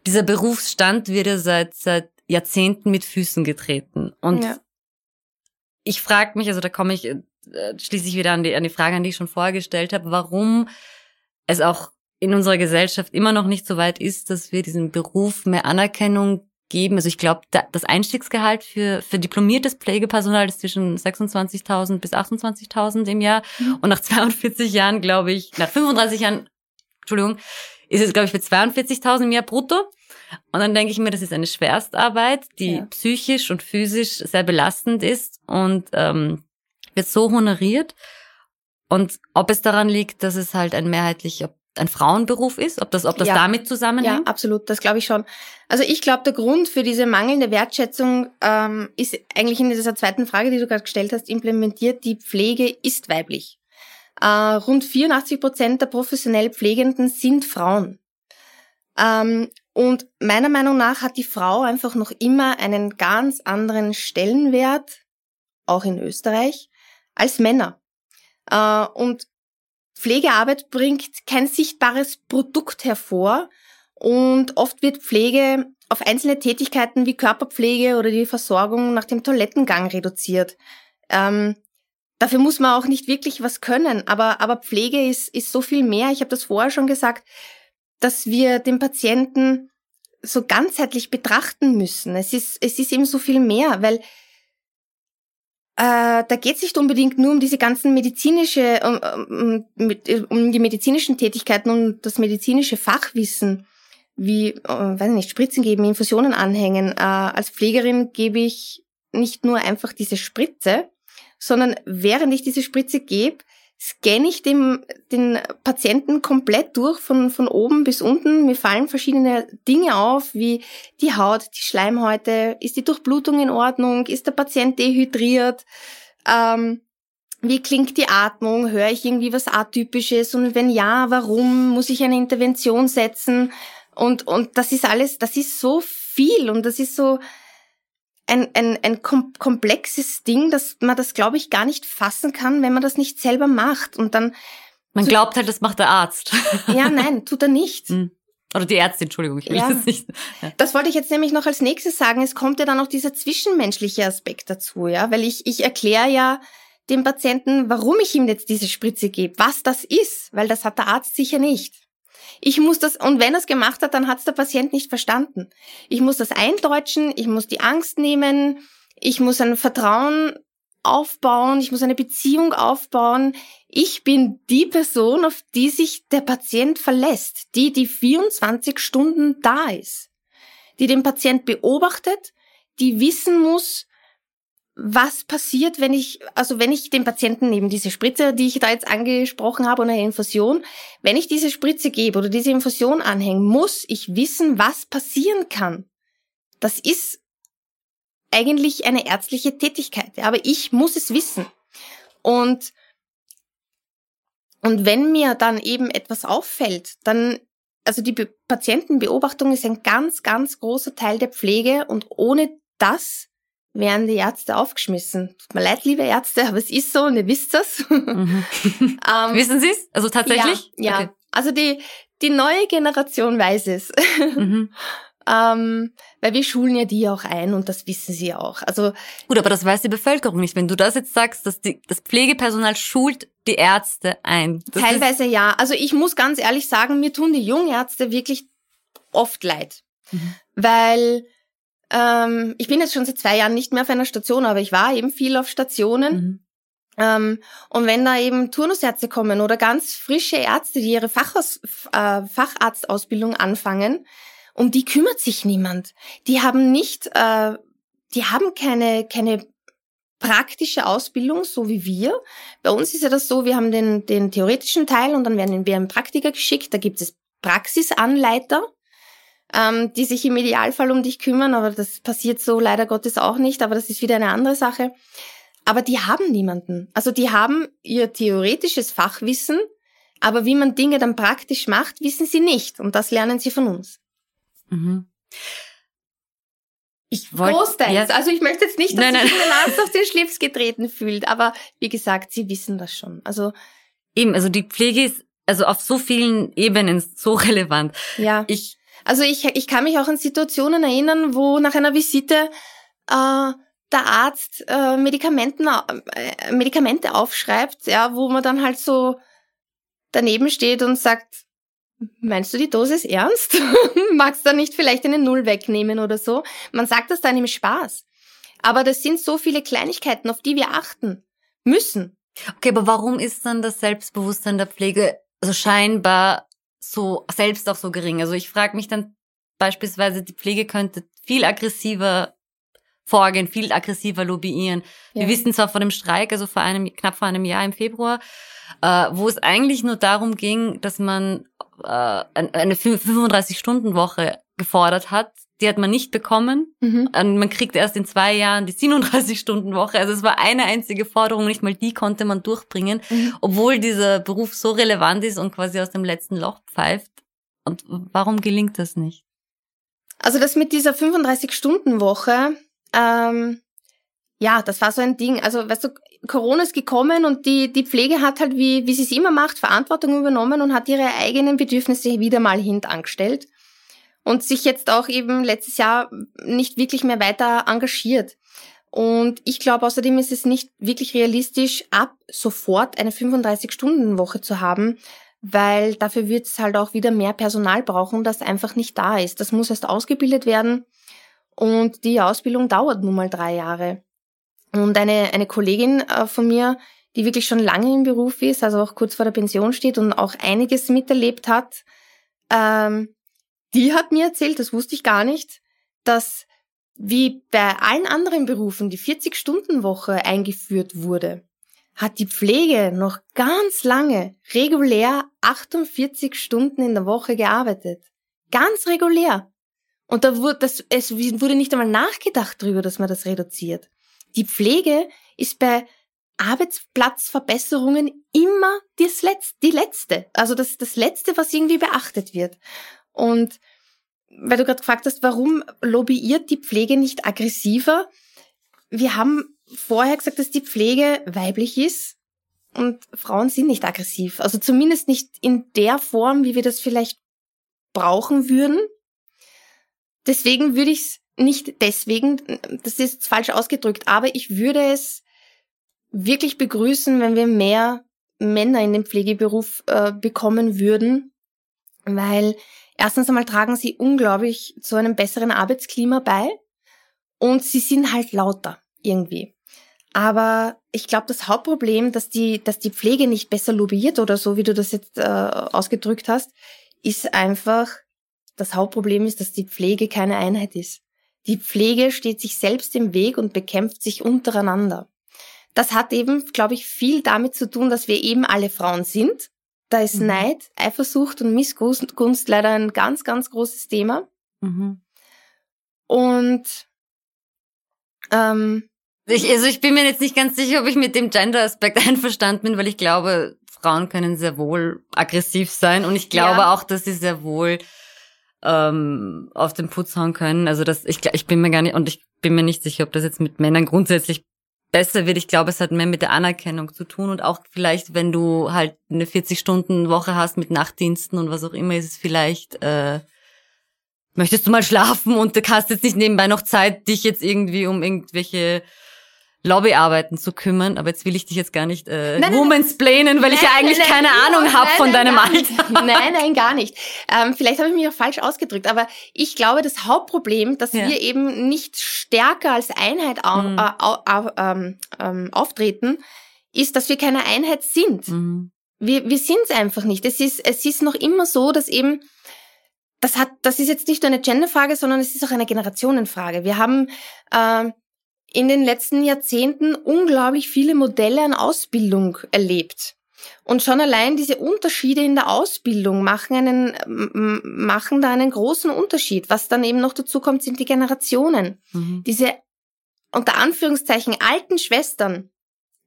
dieser Berufsstand wird ja seit, seit Jahrzehnten mit Füßen getreten. Und ja. ich frage mich, also da komme ich schließe ich wieder an die, an die Frage, an die ich schon vorher gestellt habe, warum es auch in unserer Gesellschaft immer noch nicht so weit ist, dass wir diesem Beruf mehr Anerkennung geben. Also ich glaube, das Einstiegsgehalt für, für diplomiertes Pflegepersonal ist zwischen 26.000 bis 28.000 im Jahr. Mhm. Und nach 42 Jahren, glaube ich, nach 35 Jahren, Entschuldigung, ist es, glaube ich, für 42.000 im Jahr brutto. Und dann denke ich mir, das ist eine Schwerstarbeit, die ja. psychisch und physisch sehr belastend ist. Und ähm, wird so honoriert. Und ob es daran liegt, dass es halt ein mehrheitlich ein Frauenberuf ist, ob das, ob das ja. damit zusammenhängt? Ja, absolut, das glaube ich schon. Also ich glaube, der Grund für diese mangelnde Wertschätzung ähm, ist eigentlich in dieser zweiten Frage, die du gerade gestellt hast, implementiert. Die Pflege ist weiblich. Äh, rund 84 Prozent der professionell Pflegenden sind Frauen. Ähm, und meiner Meinung nach hat die Frau einfach noch immer einen ganz anderen Stellenwert, auch in Österreich, als Männer. Äh, und Pflegearbeit bringt kein sichtbares Produkt hervor und oft wird Pflege auf einzelne Tätigkeiten wie Körperpflege oder die Versorgung nach dem Toilettengang reduziert. Ähm, dafür muss man auch nicht wirklich was können, aber, aber Pflege ist, ist so viel mehr. Ich habe das vorher schon gesagt, dass wir den Patienten so ganzheitlich betrachten müssen. Es ist, es ist eben so viel mehr, weil äh, da geht es nicht unbedingt nur um diese ganzen medizinische, um, um, um die medizinischen Tätigkeiten, um das medizinische Fachwissen, wie, äh, weiß nicht, Spritzen geben, Infusionen anhängen. Äh, als Pflegerin gebe ich nicht nur einfach diese Spritze, sondern während ich diese Spritze gebe, scanne ich dem, den Patienten komplett durch, von, von oben bis unten. Mir fallen verschiedene Dinge auf, wie die Haut, die Schleimhäute, ist die Durchblutung in Ordnung, ist der Patient dehydriert, ähm, wie klingt die Atmung, höre ich irgendwie was Atypisches? Und wenn ja, warum, muss ich eine Intervention setzen? Und, und das ist alles, das ist so viel und das ist so, ein, ein, ein komplexes Ding, dass man das, glaube ich, gar nicht fassen kann, wenn man das nicht selber macht. Und dann. Man glaubt halt, das macht der Arzt. Ja, nein, tut er nicht. Hm. Oder die Ärztin, Entschuldigung, ich will ja. das nicht. Ja. Das wollte ich jetzt nämlich noch als nächstes sagen. Es kommt ja dann auch dieser zwischenmenschliche Aspekt dazu, ja, weil ich, ich erkläre ja dem Patienten, warum ich ihm jetzt diese Spritze gebe, was das ist, weil das hat der Arzt sicher nicht. Ich muss das, und wenn er es gemacht hat, dann hat es der Patient nicht verstanden. Ich muss das eindeutschen, ich muss die Angst nehmen, ich muss ein Vertrauen aufbauen, ich muss eine Beziehung aufbauen. Ich bin die Person, auf die sich der Patient verlässt, die die 24 Stunden da ist, die den Patient beobachtet, die wissen muss, was passiert, wenn ich, also wenn ich dem Patienten neben diese Spritze, die ich da jetzt angesprochen habe, und eine Infusion, wenn ich diese Spritze gebe oder diese Infusion anhänge, muss ich wissen, was passieren kann. Das ist eigentlich eine ärztliche Tätigkeit, aber ich muss es wissen. Und, und wenn mir dann eben etwas auffällt, dann, also die Be Patientenbeobachtung ist ein ganz, ganz großer Teil der Pflege und ohne das werden die Ärzte aufgeschmissen. Tut mir leid, liebe Ärzte, aber es ist so und ihr wisst das. Mhm. ähm, Wissen Sie es? Also tatsächlich? Ja, ja. Okay. also die, die neue Generation weiß es. Mhm. ähm, weil wir schulen ja die auch ein und das wissen sie auch. Also Gut, aber das weiß die Bevölkerung nicht. Wenn du das jetzt sagst, dass die, das Pflegepersonal schult die Ärzte ein. Das teilweise ja. Also ich muss ganz ehrlich sagen, mir tun die Jungärzte wirklich oft leid. Mhm. Weil ähm, ich bin jetzt schon seit zwei Jahren nicht mehr auf einer Station, aber ich war eben viel auf Stationen. Mhm. Ähm, und wenn da eben Turnusärzte kommen oder ganz frische Ärzte, die ihre Fachaus äh, Facharztausbildung anfangen, um die kümmert sich niemand. Die haben nicht, äh, die haben keine, keine praktische Ausbildung, so wie wir. Bei uns ist ja das so, wir haben den, den theoretischen Teil und dann werden wir einen Praktiker geschickt. Da gibt es Praxisanleiter ähm, die sich im Idealfall um dich kümmern, aber das passiert so leider Gottes auch nicht, aber das ist wieder eine andere Sache. Aber die haben niemanden. Also die haben ihr theoretisches Fachwissen, aber wie man Dinge dann praktisch macht, wissen sie nicht. Und das lernen sie von uns. Mhm. Ich wollte, Großteils. Ja. Also ich möchte jetzt nicht, dass nein, sich ein Arzt auf den Schlips getreten fühlt, aber wie gesagt, sie wissen das schon. Also eben, also die Pflege ist also auf so vielen Ebenen so relevant. Ja. Ich also ich, ich kann mich auch an Situationen erinnern, wo nach einer Visite äh, der Arzt äh, Medikamenten, äh, Medikamente aufschreibt, ja, wo man dann halt so daneben steht und sagt, meinst du die Dosis ernst? Magst du da nicht vielleicht eine Null wegnehmen oder so? Man sagt das dann im Spaß. Aber das sind so viele Kleinigkeiten, auf die wir achten müssen. Okay, aber warum ist dann das Selbstbewusstsein der Pflege also scheinbar so selbst auch so gering. Also ich frage mich dann beispielsweise, die Pflege könnte viel aggressiver vorgehen, viel aggressiver lobbyieren. Ja. Wir wissen zwar von dem Streik, also vor einem, knapp vor einem Jahr im Februar, äh, wo es eigentlich nur darum ging, dass man äh, eine 35-Stunden-Woche gefordert hat, die hat man nicht bekommen. Mhm. Und man kriegt erst in zwei Jahren die 37-Stunden-Woche. Also es war eine einzige Forderung, nicht mal die konnte man durchbringen, mhm. obwohl dieser Beruf so relevant ist und quasi aus dem letzten Loch pfeift. Und warum gelingt das nicht? Also das mit dieser 35-Stunden-Woche, ähm, ja, das war so ein Ding. Also, weißt du, Corona ist gekommen und die, die Pflege hat halt, wie, wie sie es immer macht, Verantwortung übernommen und hat ihre eigenen Bedürfnisse wieder mal hintangestellt und sich jetzt auch eben letztes Jahr nicht wirklich mehr weiter engagiert. Und ich glaube außerdem ist es nicht wirklich realistisch, ab sofort eine 35-Stunden-Woche zu haben, weil dafür wird es halt auch wieder mehr Personal brauchen, das einfach nicht da ist. Das muss erst ausgebildet werden und die Ausbildung dauert nun mal drei Jahre. Und eine, eine Kollegin äh, von mir, die wirklich schon lange im Beruf ist, also auch kurz vor der Pension steht und auch einiges miterlebt hat, ähm, die hat mir erzählt, das wusste ich gar nicht, dass wie bei allen anderen Berufen die 40-Stunden-Woche eingeführt wurde, hat die Pflege noch ganz lange regulär 48 Stunden in der Woche gearbeitet. Ganz regulär. Und da wurde das, es wurde nicht einmal nachgedacht darüber, dass man das reduziert. Die Pflege ist bei Arbeitsplatzverbesserungen immer das Letzte, die letzte. Also das, das letzte, was irgendwie beachtet wird. Und weil du gerade gefragt hast, warum lobbyiert die Pflege nicht aggressiver? Wir haben vorher gesagt, dass die Pflege weiblich ist und Frauen sind nicht aggressiv. Also zumindest nicht in der Form, wie wir das vielleicht brauchen würden. Deswegen würde ich es nicht deswegen, das ist falsch ausgedrückt, aber ich würde es wirklich begrüßen, wenn wir mehr Männer in den Pflegeberuf äh, bekommen würden, weil erstens einmal tragen sie unglaublich zu einem besseren Arbeitsklima bei und sie sind halt lauter irgendwie. Aber ich glaube, das Hauptproblem, dass die, dass die Pflege nicht besser lobbyiert oder so, wie du das jetzt äh, ausgedrückt hast, ist einfach, das Hauptproblem ist, dass die Pflege keine Einheit ist. Die Pflege steht sich selbst im Weg und bekämpft sich untereinander. Das hat eben, glaube ich, viel damit zu tun, dass wir eben alle Frauen sind. Da ist mhm. Neid, Eifersucht und Missgunst leider ein ganz, ganz großes Thema. Mhm. Und ähm, ich, also ich bin mir jetzt nicht ganz sicher, ob ich mit dem Gender-Aspekt einverstanden bin, weil ich glaube, Frauen können sehr wohl aggressiv sein und ich glaube ja. auch, dass sie sehr wohl ähm, auf den Putz hauen können. Also das, ich, ich bin mir gar nicht und ich bin mir nicht sicher, ob das jetzt mit Männern grundsätzlich besser wird. Ich glaube, es hat mehr mit der Anerkennung zu tun und auch vielleicht, wenn du halt eine 40-Stunden-Woche hast mit Nachtdiensten und was auch immer, ist es vielleicht, äh, möchtest du mal schlafen und du hast jetzt nicht nebenbei noch Zeit, dich jetzt irgendwie um irgendwelche Lobbyarbeiten zu kümmern, aber jetzt will ich dich jetzt gar nicht äh, nein, weil nein, ich ja eigentlich nein, keine Ahnung habe von deinem Alter. Nein, nein, gar nicht. Ähm, vielleicht habe ich mich auch falsch ausgedrückt, aber ich glaube, das Hauptproblem, dass ja. wir eben nicht stärker als Einheit au mhm. äh, ähm, ähm, auftreten, ist, dass wir keine Einheit sind. Mhm. Wir, wir sind es einfach nicht. Es ist, es ist noch immer so, dass eben das hat, das ist jetzt nicht nur eine Genderfrage, sondern es ist auch eine Generationenfrage. Wir haben äh, in den letzten Jahrzehnten unglaublich viele Modelle an Ausbildung erlebt. Und schon allein diese Unterschiede in der Ausbildung machen einen, machen da einen großen Unterschied. Was dann eben noch dazu kommt, sind die Generationen. Mhm. Diese unter Anführungszeichen alten Schwestern,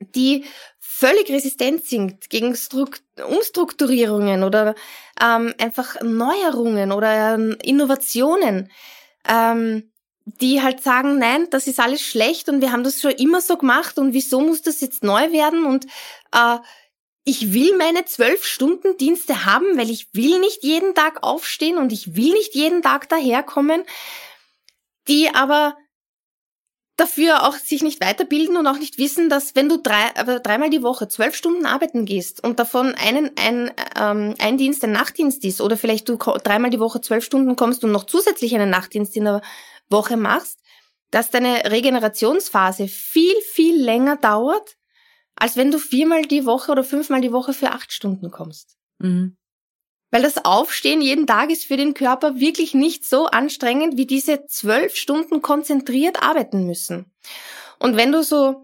die völlig resistent sind gegen Strukt Umstrukturierungen oder ähm, einfach Neuerungen oder ähm, Innovationen. Ähm, die halt sagen, nein, das ist alles schlecht und wir haben das schon immer so gemacht und wieso muss das jetzt neu werden? Und äh, ich will meine zwölf Stunden Dienste haben, weil ich will nicht jeden Tag aufstehen und ich will nicht jeden Tag daherkommen, die aber dafür auch sich nicht weiterbilden und auch nicht wissen, dass wenn du drei, aber dreimal die Woche zwölf Stunden arbeiten gehst und davon einen ein, ähm, ein Dienst ein Nachtdienst ist oder vielleicht du dreimal die Woche zwölf Stunden kommst und noch zusätzlich einen Nachtdienst in der Woche machst, dass deine Regenerationsphase viel, viel länger dauert, als wenn du viermal die Woche oder fünfmal die Woche für acht Stunden kommst. Mhm. Weil das Aufstehen jeden Tag ist für den Körper wirklich nicht so anstrengend, wie diese zwölf Stunden konzentriert arbeiten müssen. Und wenn du so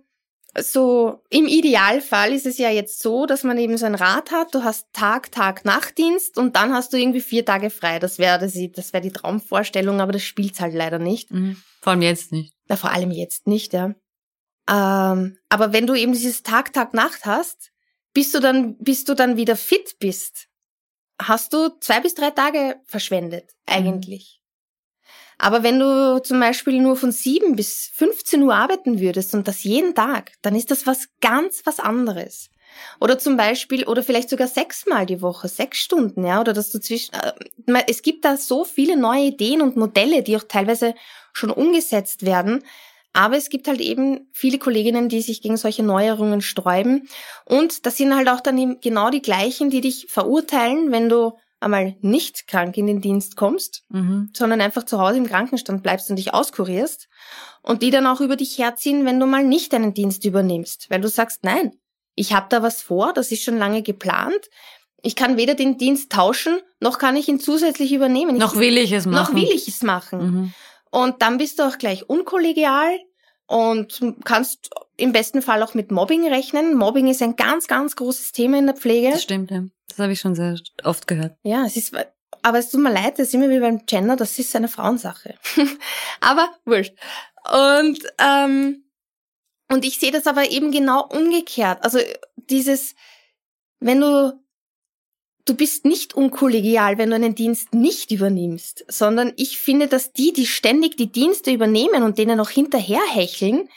so im Idealfall ist es ja jetzt so, dass man eben so ein Rad hat, du hast Tag, Tag, Nachtdienst und dann hast du irgendwie vier Tage frei. Das wäre das, das wäre die Traumvorstellung, aber das spielt's halt leider nicht. Mhm. Vor allem jetzt nicht. Ja, vor allem jetzt nicht, ja. Ähm, aber wenn du eben dieses Tag, Tag, Nacht hast, bis du dann, bis du dann wieder fit bist, hast du zwei bis drei Tage verschwendet, mhm. Aber wenn du zum Beispiel nur von 7 bis 15 Uhr arbeiten würdest und das jeden Tag, dann ist das was ganz was anderes. Oder zum Beispiel, oder vielleicht sogar sechsmal die Woche, sechs Stunden, ja, oder dass du zwischen, äh, es gibt da so viele neue Ideen und Modelle, die auch teilweise schon umgesetzt werden. Aber es gibt halt eben viele Kolleginnen, die sich gegen solche Neuerungen sträuben. Und das sind halt auch dann genau die gleichen, die dich verurteilen, wenn du einmal nicht krank in den Dienst kommst, mhm. sondern einfach zu Hause im Krankenstand bleibst und dich auskurierst und die dann auch über dich herziehen, wenn du mal nicht deinen Dienst übernimmst, weil du sagst, nein, ich habe da was vor, das ist schon lange geplant. Ich kann weder den Dienst tauschen, noch kann ich ihn zusätzlich übernehmen. noch will ich es machen. Noch will ich es machen. Mhm. Und dann bist du auch gleich unkollegial und kannst im besten Fall auch mit Mobbing rechnen. Mobbing ist ein ganz, ganz großes Thema in der Pflege. Das stimmt, ja. Das habe ich schon sehr oft gehört. Ja, es ist, aber es tut mir leid, das ist immer wie beim Gender, das ist eine Frauensache. aber wurscht. Und, ähm, und ich sehe das aber eben genau umgekehrt. Also dieses, wenn du, du bist nicht unkollegial, wenn du einen Dienst nicht übernimmst, sondern ich finde, dass die, die ständig die Dienste übernehmen und denen noch hinterherhecheln,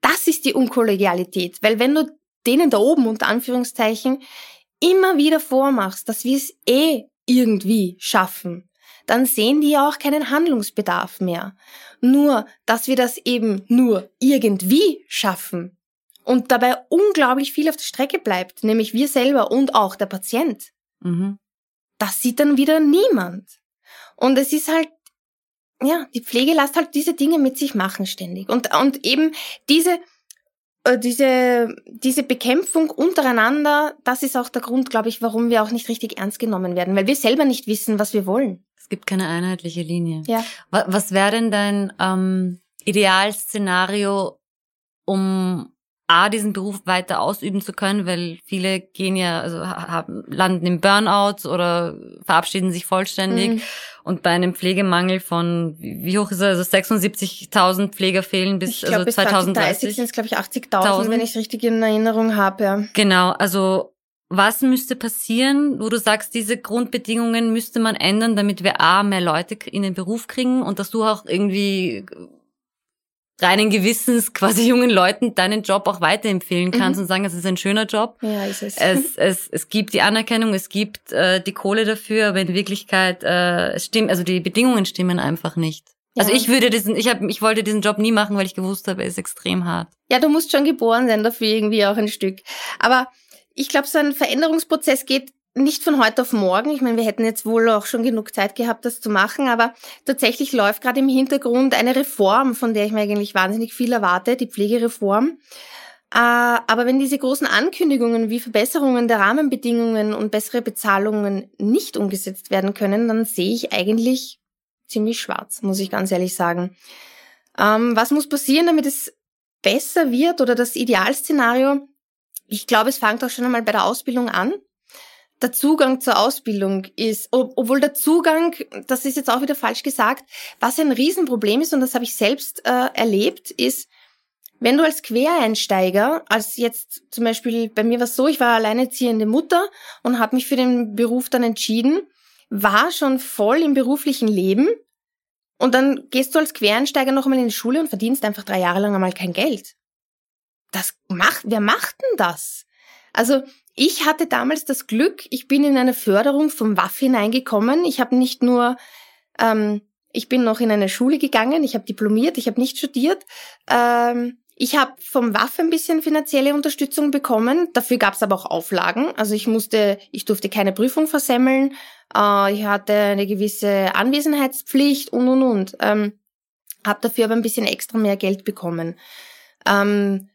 das ist die Unkollegialität. Weil wenn du denen da oben unter Anführungszeichen immer wieder vormachst, dass wir es eh irgendwie schaffen, dann sehen die ja auch keinen Handlungsbedarf mehr. Nur, dass wir das eben nur irgendwie schaffen und dabei unglaublich viel auf der Strecke bleibt, nämlich wir selber und auch der Patient. Mhm. Das sieht dann wieder niemand. Und es ist halt, ja, die Pflege lässt halt diese Dinge mit sich machen ständig. Und, und eben diese, äh, diese, diese Bekämpfung untereinander, das ist auch der Grund, glaube ich, warum wir auch nicht richtig ernst genommen werden, weil wir selber nicht wissen, was wir wollen. Es gibt keine einheitliche Linie. Ja. Was, was wäre denn dein ähm, Idealszenario, um A, diesen Beruf weiter ausüben zu können, weil viele gehen ja, also haben, landen im Burnout oder verabschieden sich vollständig. Mhm. Und bei einem Pflegemangel von, wie hoch ist er, also 76.000 Pfleger fehlen bis, ich glaub, also bis 2030. sind es, glaube ich, 80.000, wenn ich es richtig in Erinnerung habe. Ja. Genau, also was müsste passieren, wo du sagst, diese Grundbedingungen müsste man ändern, damit wir A, mehr Leute in den Beruf kriegen und dass du auch irgendwie reinen Gewissens quasi jungen Leuten deinen Job auch weiterempfehlen kannst mhm. und sagen, es ist ein schöner Job. Ja, ist es. Es, es, es gibt die Anerkennung, es gibt äh, die Kohle dafür, aber in Wirklichkeit äh, stimmt, also die Bedingungen stimmen einfach nicht. Ja. Also ich würde diesen, ich habe, ich wollte diesen Job nie machen, weil ich gewusst habe, er ist extrem hart. Ja, du musst schon geboren sein dafür irgendwie auch ein Stück. Aber ich glaube, so ein Veränderungsprozess geht nicht von heute auf morgen. Ich meine, wir hätten jetzt wohl auch schon genug Zeit gehabt, das zu machen, aber tatsächlich läuft gerade im Hintergrund eine Reform, von der ich mir eigentlich wahnsinnig viel erwarte, die Pflegereform. Äh, aber wenn diese großen Ankündigungen wie Verbesserungen der Rahmenbedingungen und bessere Bezahlungen nicht umgesetzt werden können, dann sehe ich eigentlich ziemlich schwarz, muss ich ganz ehrlich sagen. Ähm, was muss passieren, damit es besser wird oder das Idealszenario? Ich glaube, es fängt auch schon einmal bei der Ausbildung an der Zugang zur Ausbildung ist, obwohl der Zugang, das ist jetzt auch wieder falsch gesagt, was ein Riesenproblem ist, und das habe ich selbst äh, erlebt, ist, wenn du als Quereinsteiger, als jetzt zum Beispiel bei mir war es so, ich war alleinerziehende Mutter und habe mich für den Beruf dann entschieden, war schon voll im beruflichen Leben und dann gehst du als Quereinsteiger noch einmal in die Schule und verdienst einfach drei Jahre lang einmal kein Geld. Das macht, wer macht denn das? Also ich hatte damals das Glück, ich bin in eine Förderung vom WAF hineingekommen. Ich habe nicht nur, ähm, ich bin noch in eine Schule gegangen, ich habe diplomiert, ich habe nicht studiert. Ähm, ich habe vom WAF ein bisschen finanzielle Unterstützung bekommen. Dafür gab es aber auch Auflagen. Also ich musste, ich durfte keine Prüfung versemmeln. Äh, ich hatte eine gewisse Anwesenheitspflicht und und und. Ähm, habe dafür aber ein bisschen extra mehr Geld bekommen. Ähm,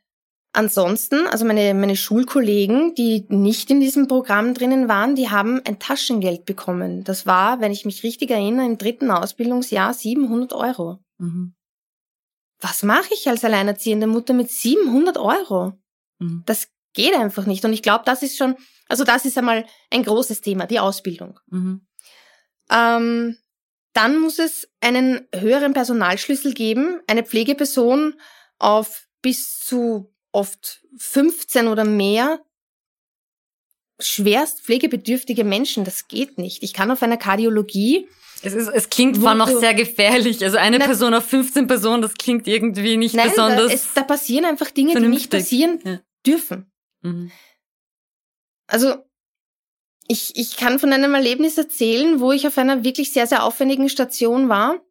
Ansonsten, also meine, meine Schulkollegen, die nicht in diesem Programm drinnen waren, die haben ein Taschengeld bekommen. Das war, wenn ich mich richtig erinnere, im dritten Ausbildungsjahr 700 Euro. Mhm. Was mache ich als alleinerziehende Mutter mit 700 Euro? Mhm. Das geht einfach nicht. Und ich glaube, das ist schon, also das ist einmal ein großes Thema, die Ausbildung. Mhm. Ähm, dann muss es einen höheren Personalschlüssel geben, eine Pflegeperson auf bis zu oft 15 oder mehr schwerst pflegebedürftige Menschen. Das geht nicht. Ich kann auf einer Kardiologie es, ist, es klingt zwar noch sehr gefährlich. Also eine na, Person auf 15 Personen, das klingt irgendwie nicht nein, besonders. Da, es, da passieren einfach Dinge, vernünftig. die nicht passieren ja. dürfen. Mhm. Also ich, ich kann von einem Erlebnis erzählen, wo ich auf einer wirklich sehr, sehr aufwendigen Station war,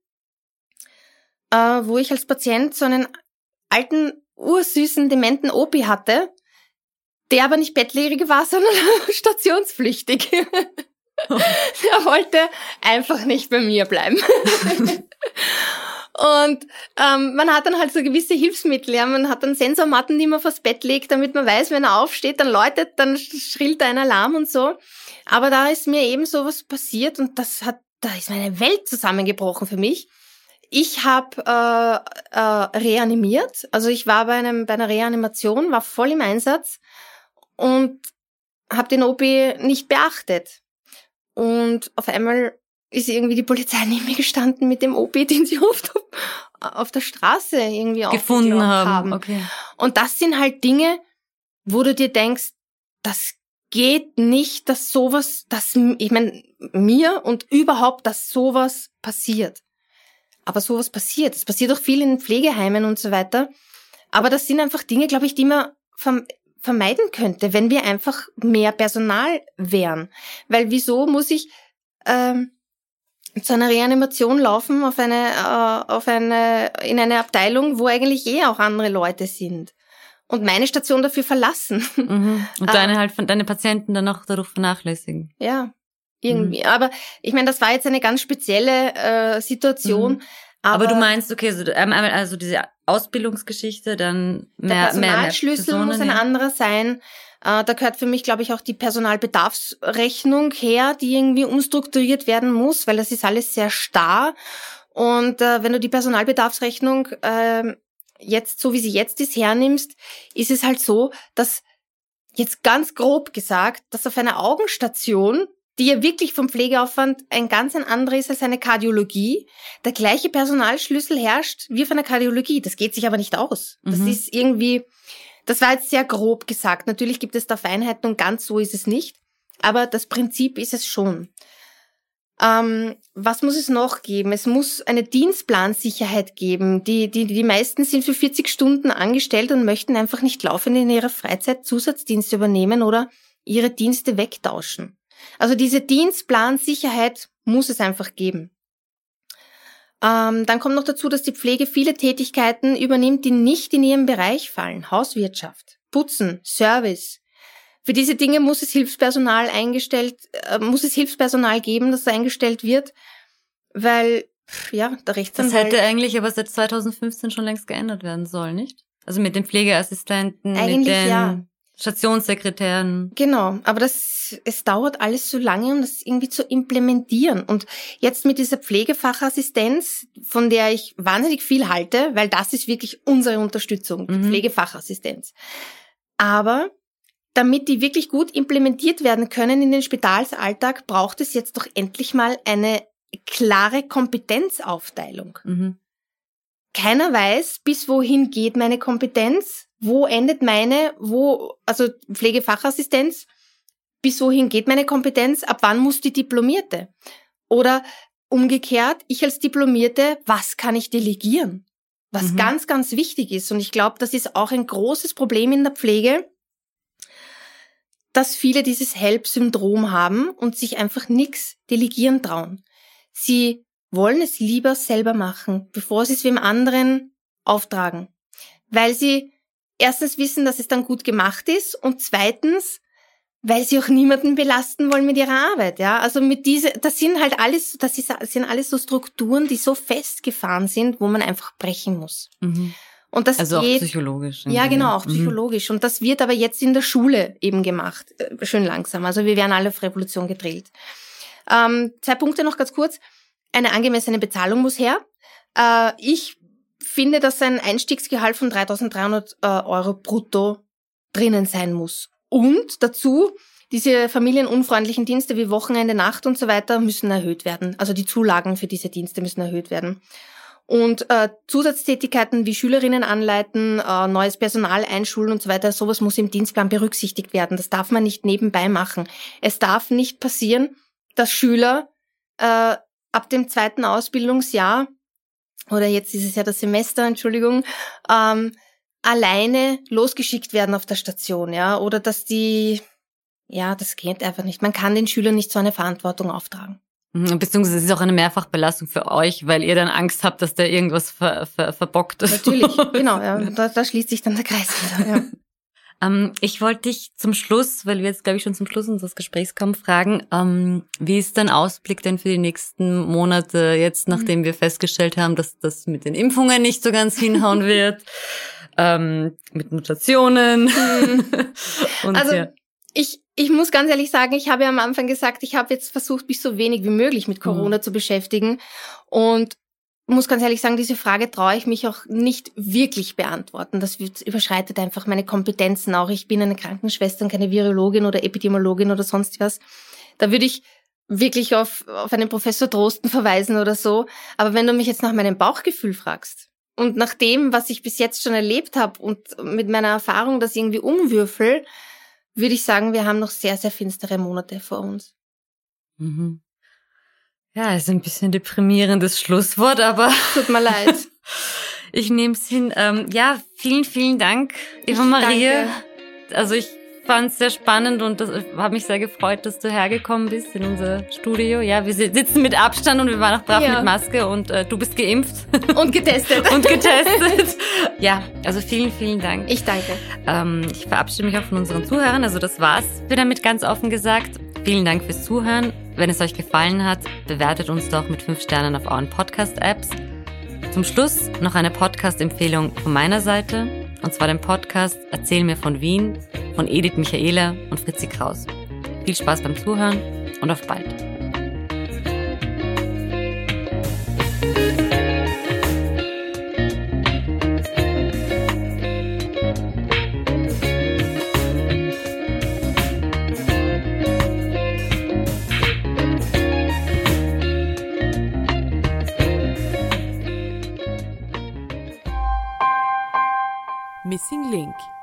äh, wo ich als Patient so einen alten ursüßen, dementen Opi hatte, der aber nicht bettlägerig war, sondern stationspflichtig. der wollte einfach nicht bei mir bleiben. Und ähm, man hat dann halt so gewisse Hilfsmittel. Ja. Man hat dann Sensormatten, die man vors Bett legt, damit man weiß, wenn er aufsteht, dann läutet, dann schrillt ein Alarm und so. Aber da ist mir eben sowas passiert und das hat, da ist meine Welt zusammengebrochen für mich ich habe äh, äh, reanimiert, also ich war bei einem bei einer Reanimation, war voll im Einsatz und habe den OP nicht beachtet. Und auf einmal ist irgendwie die Polizei neben mir gestanden mit dem OP, den sie oft auf, der Straße irgendwie gefunden haben. haben. Okay. Und das sind halt Dinge, wo du dir denkst, das geht nicht, dass sowas, dass ich meine mir und überhaupt, dass sowas passiert. Aber sowas passiert. Es passiert auch viel in Pflegeheimen und so weiter. Aber das sind einfach Dinge, glaube ich, die man vermeiden könnte, wenn wir einfach mehr Personal wären. Weil wieso muss ich ähm, zu einer Reanimation laufen auf eine, äh, auf eine, in eine Abteilung, wo eigentlich eh auch andere Leute sind? Und meine Station dafür verlassen. Mhm. Und deine äh, halt von deine Patienten dann auch dadurch vernachlässigen. Ja, irgendwie. Mhm. Aber ich meine, das war jetzt eine ganz spezielle äh, Situation. Mhm. Aber, aber, du meinst, okay, so, ähm, also diese Ausbildungsgeschichte, dann mehr, der Personalschlüssel mehr, mehr muss ein anderer sein. Äh, da gehört für mich, glaube ich, auch die Personalbedarfsrechnung her, die irgendwie umstrukturiert werden muss, weil das ist alles sehr starr. Und äh, wenn du die Personalbedarfsrechnung äh, jetzt, so wie sie jetzt ist, hernimmst, ist es halt so, dass jetzt ganz grob gesagt, dass auf einer Augenstation die ja wirklich vom Pflegeaufwand ein ganz ein anderer ist als eine Kardiologie, der gleiche Personalschlüssel herrscht wie von der Kardiologie. Das geht sich aber nicht aus. Das mhm. ist irgendwie, das war jetzt sehr grob gesagt. Natürlich gibt es da Feinheiten und ganz so ist es nicht. Aber das Prinzip ist es schon. Ähm, was muss es noch geben? Es muss eine Dienstplansicherheit geben. Die, die, die meisten sind für 40 Stunden angestellt und möchten einfach nicht laufend in ihrer Freizeit Zusatzdienste übernehmen oder ihre Dienste wegtauschen. Also diese Dienstplansicherheit muss es einfach geben. Ähm, dann kommt noch dazu, dass die Pflege viele Tätigkeiten übernimmt, die nicht in ihren Bereich fallen. Hauswirtschaft, Putzen, Service. Für diese Dinge muss es Hilfspersonal eingestellt, äh, muss es Hilfspersonal geben, das eingestellt wird, weil ja, der Rechtsanwalt. Das hätte eigentlich aber seit 2015 schon längst geändert werden sollen, nicht? Also mit den Pflegeassistenten, eigentlich mit den ja. Stationssekretären. Genau, aber das, es dauert alles so lange, um das irgendwie zu implementieren. Und jetzt mit dieser Pflegefachassistenz, von der ich wahnsinnig viel halte, weil das ist wirklich unsere Unterstützung, die mhm. Pflegefachassistenz. Aber damit die wirklich gut implementiert werden können in den Spitalsalltag, braucht es jetzt doch endlich mal eine klare Kompetenzaufteilung. Mhm. Keiner weiß, bis wohin geht meine Kompetenz wo endet meine, wo, also Pflegefachassistenz, bis wohin geht meine Kompetenz, ab wann muss die Diplomierte? Oder umgekehrt, ich als Diplomierte, was kann ich delegieren? Was mhm. ganz, ganz wichtig ist. Und ich glaube, das ist auch ein großes Problem in der Pflege, dass viele dieses Help-Syndrom haben und sich einfach nichts delegieren trauen. Sie wollen es lieber selber machen, bevor sie es wem anderen auftragen. Weil sie erstens wissen, dass es dann gut gemacht ist und zweitens, weil sie auch niemanden belasten wollen mit ihrer Arbeit, ja. Also mit diese, das sind halt alles, das ist, das sind alles so Strukturen, die so festgefahren sind, wo man einfach brechen muss. Mhm. Und das also geht, auch psychologisch. Ja, genau, auch mhm. psychologisch. Mhm. Und das wird aber jetzt in der Schule eben gemacht, äh, schön langsam. Also wir werden alle auf Revolution gedrillt. Ähm, zwei Punkte noch ganz kurz. Eine angemessene Bezahlung muss her. Äh, ich finde, dass ein Einstiegsgehalt von 3.300 äh, Euro brutto drinnen sein muss. Und dazu, diese familienunfreundlichen Dienste wie Wochenende, Nacht und so weiter müssen erhöht werden. Also die Zulagen für diese Dienste müssen erhöht werden. Und äh, Zusatztätigkeiten wie Schülerinnen anleiten, äh, neues Personal einschulen und so weiter, sowas muss im Dienstplan berücksichtigt werden. Das darf man nicht nebenbei machen. Es darf nicht passieren, dass Schüler äh, ab dem zweiten Ausbildungsjahr oder jetzt ist es ja das Semester, Entschuldigung, ähm, alleine losgeschickt werden auf der Station, ja, oder dass die, ja, das geht einfach nicht. Man kann den Schülern nicht so eine Verantwortung auftragen. Mhm, beziehungsweise es ist auch eine Mehrfachbelastung für euch, weil ihr dann Angst habt, dass der irgendwas ver, ver, verbockt ist. Natürlich, genau, ja. Da, da schließt sich dann der Kreis wieder. Ja. Ähm, ich wollte dich zum Schluss, weil wir jetzt, glaube ich, schon zum Schluss unseres Gesprächs kommen, fragen, ähm, wie ist dein Ausblick denn für die nächsten Monate, jetzt nachdem wir festgestellt haben, dass das mit den Impfungen nicht so ganz hinhauen wird, ähm, mit Mutationen? Mhm. also, ja. ich, ich muss ganz ehrlich sagen, ich habe ja am Anfang gesagt, ich habe jetzt versucht, mich so wenig wie möglich mit Corona mhm. zu beschäftigen. Und muss ganz ehrlich sagen, diese Frage traue ich mich auch nicht wirklich beantworten. Das überschreitet einfach meine Kompetenzen auch. Ich bin eine Krankenschwester und keine Virologin oder Epidemiologin oder sonst was. Da würde ich wirklich auf, auf einen Professor Drosten verweisen oder so. Aber wenn du mich jetzt nach meinem Bauchgefühl fragst und nach dem, was ich bis jetzt schon erlebt habe und mit meiner Erfahrung das irgendwie umwürfel, würde ich sagen, wir haben noch sehr, sehr finstere Monate vor uns. Mhm. Ja, ist ein bisschen deprimierendes Schlusswort, aber. Tut mir leid. ich nehme es hin. Ähm, ja, vielen, vielen Dank, Eva Marie. Also ich fand es sehr spannend und habe mich sehr gefreut, dass du hergekommen bist in unser Studio. Ja, wir sitzen mit Abstand und wir waren auch brav ja. mit Maske und äh, du bist geimpft. Und getestet. und getestet. ja, also vielen, vielen Dank. Ich danke. Ähm, ich verabschiede mich auch von unseren Zuhörern. Also das war's wieder mit ganz offen gesagt. Vielen Dank fürs Zuhören. Wenn es euch gefallen hat, bewertet uns doch mit fünf Sternen auf euren Podcast-Apps. Zum Schluss noch eine Podcast-Empfehlung von meiner Seite, und zwar den Podcast Erzähl mir von Wien von Edith Michaela und Fritzi Kraus. Viel Spaß beim Zuhören und auf bald. Missing Link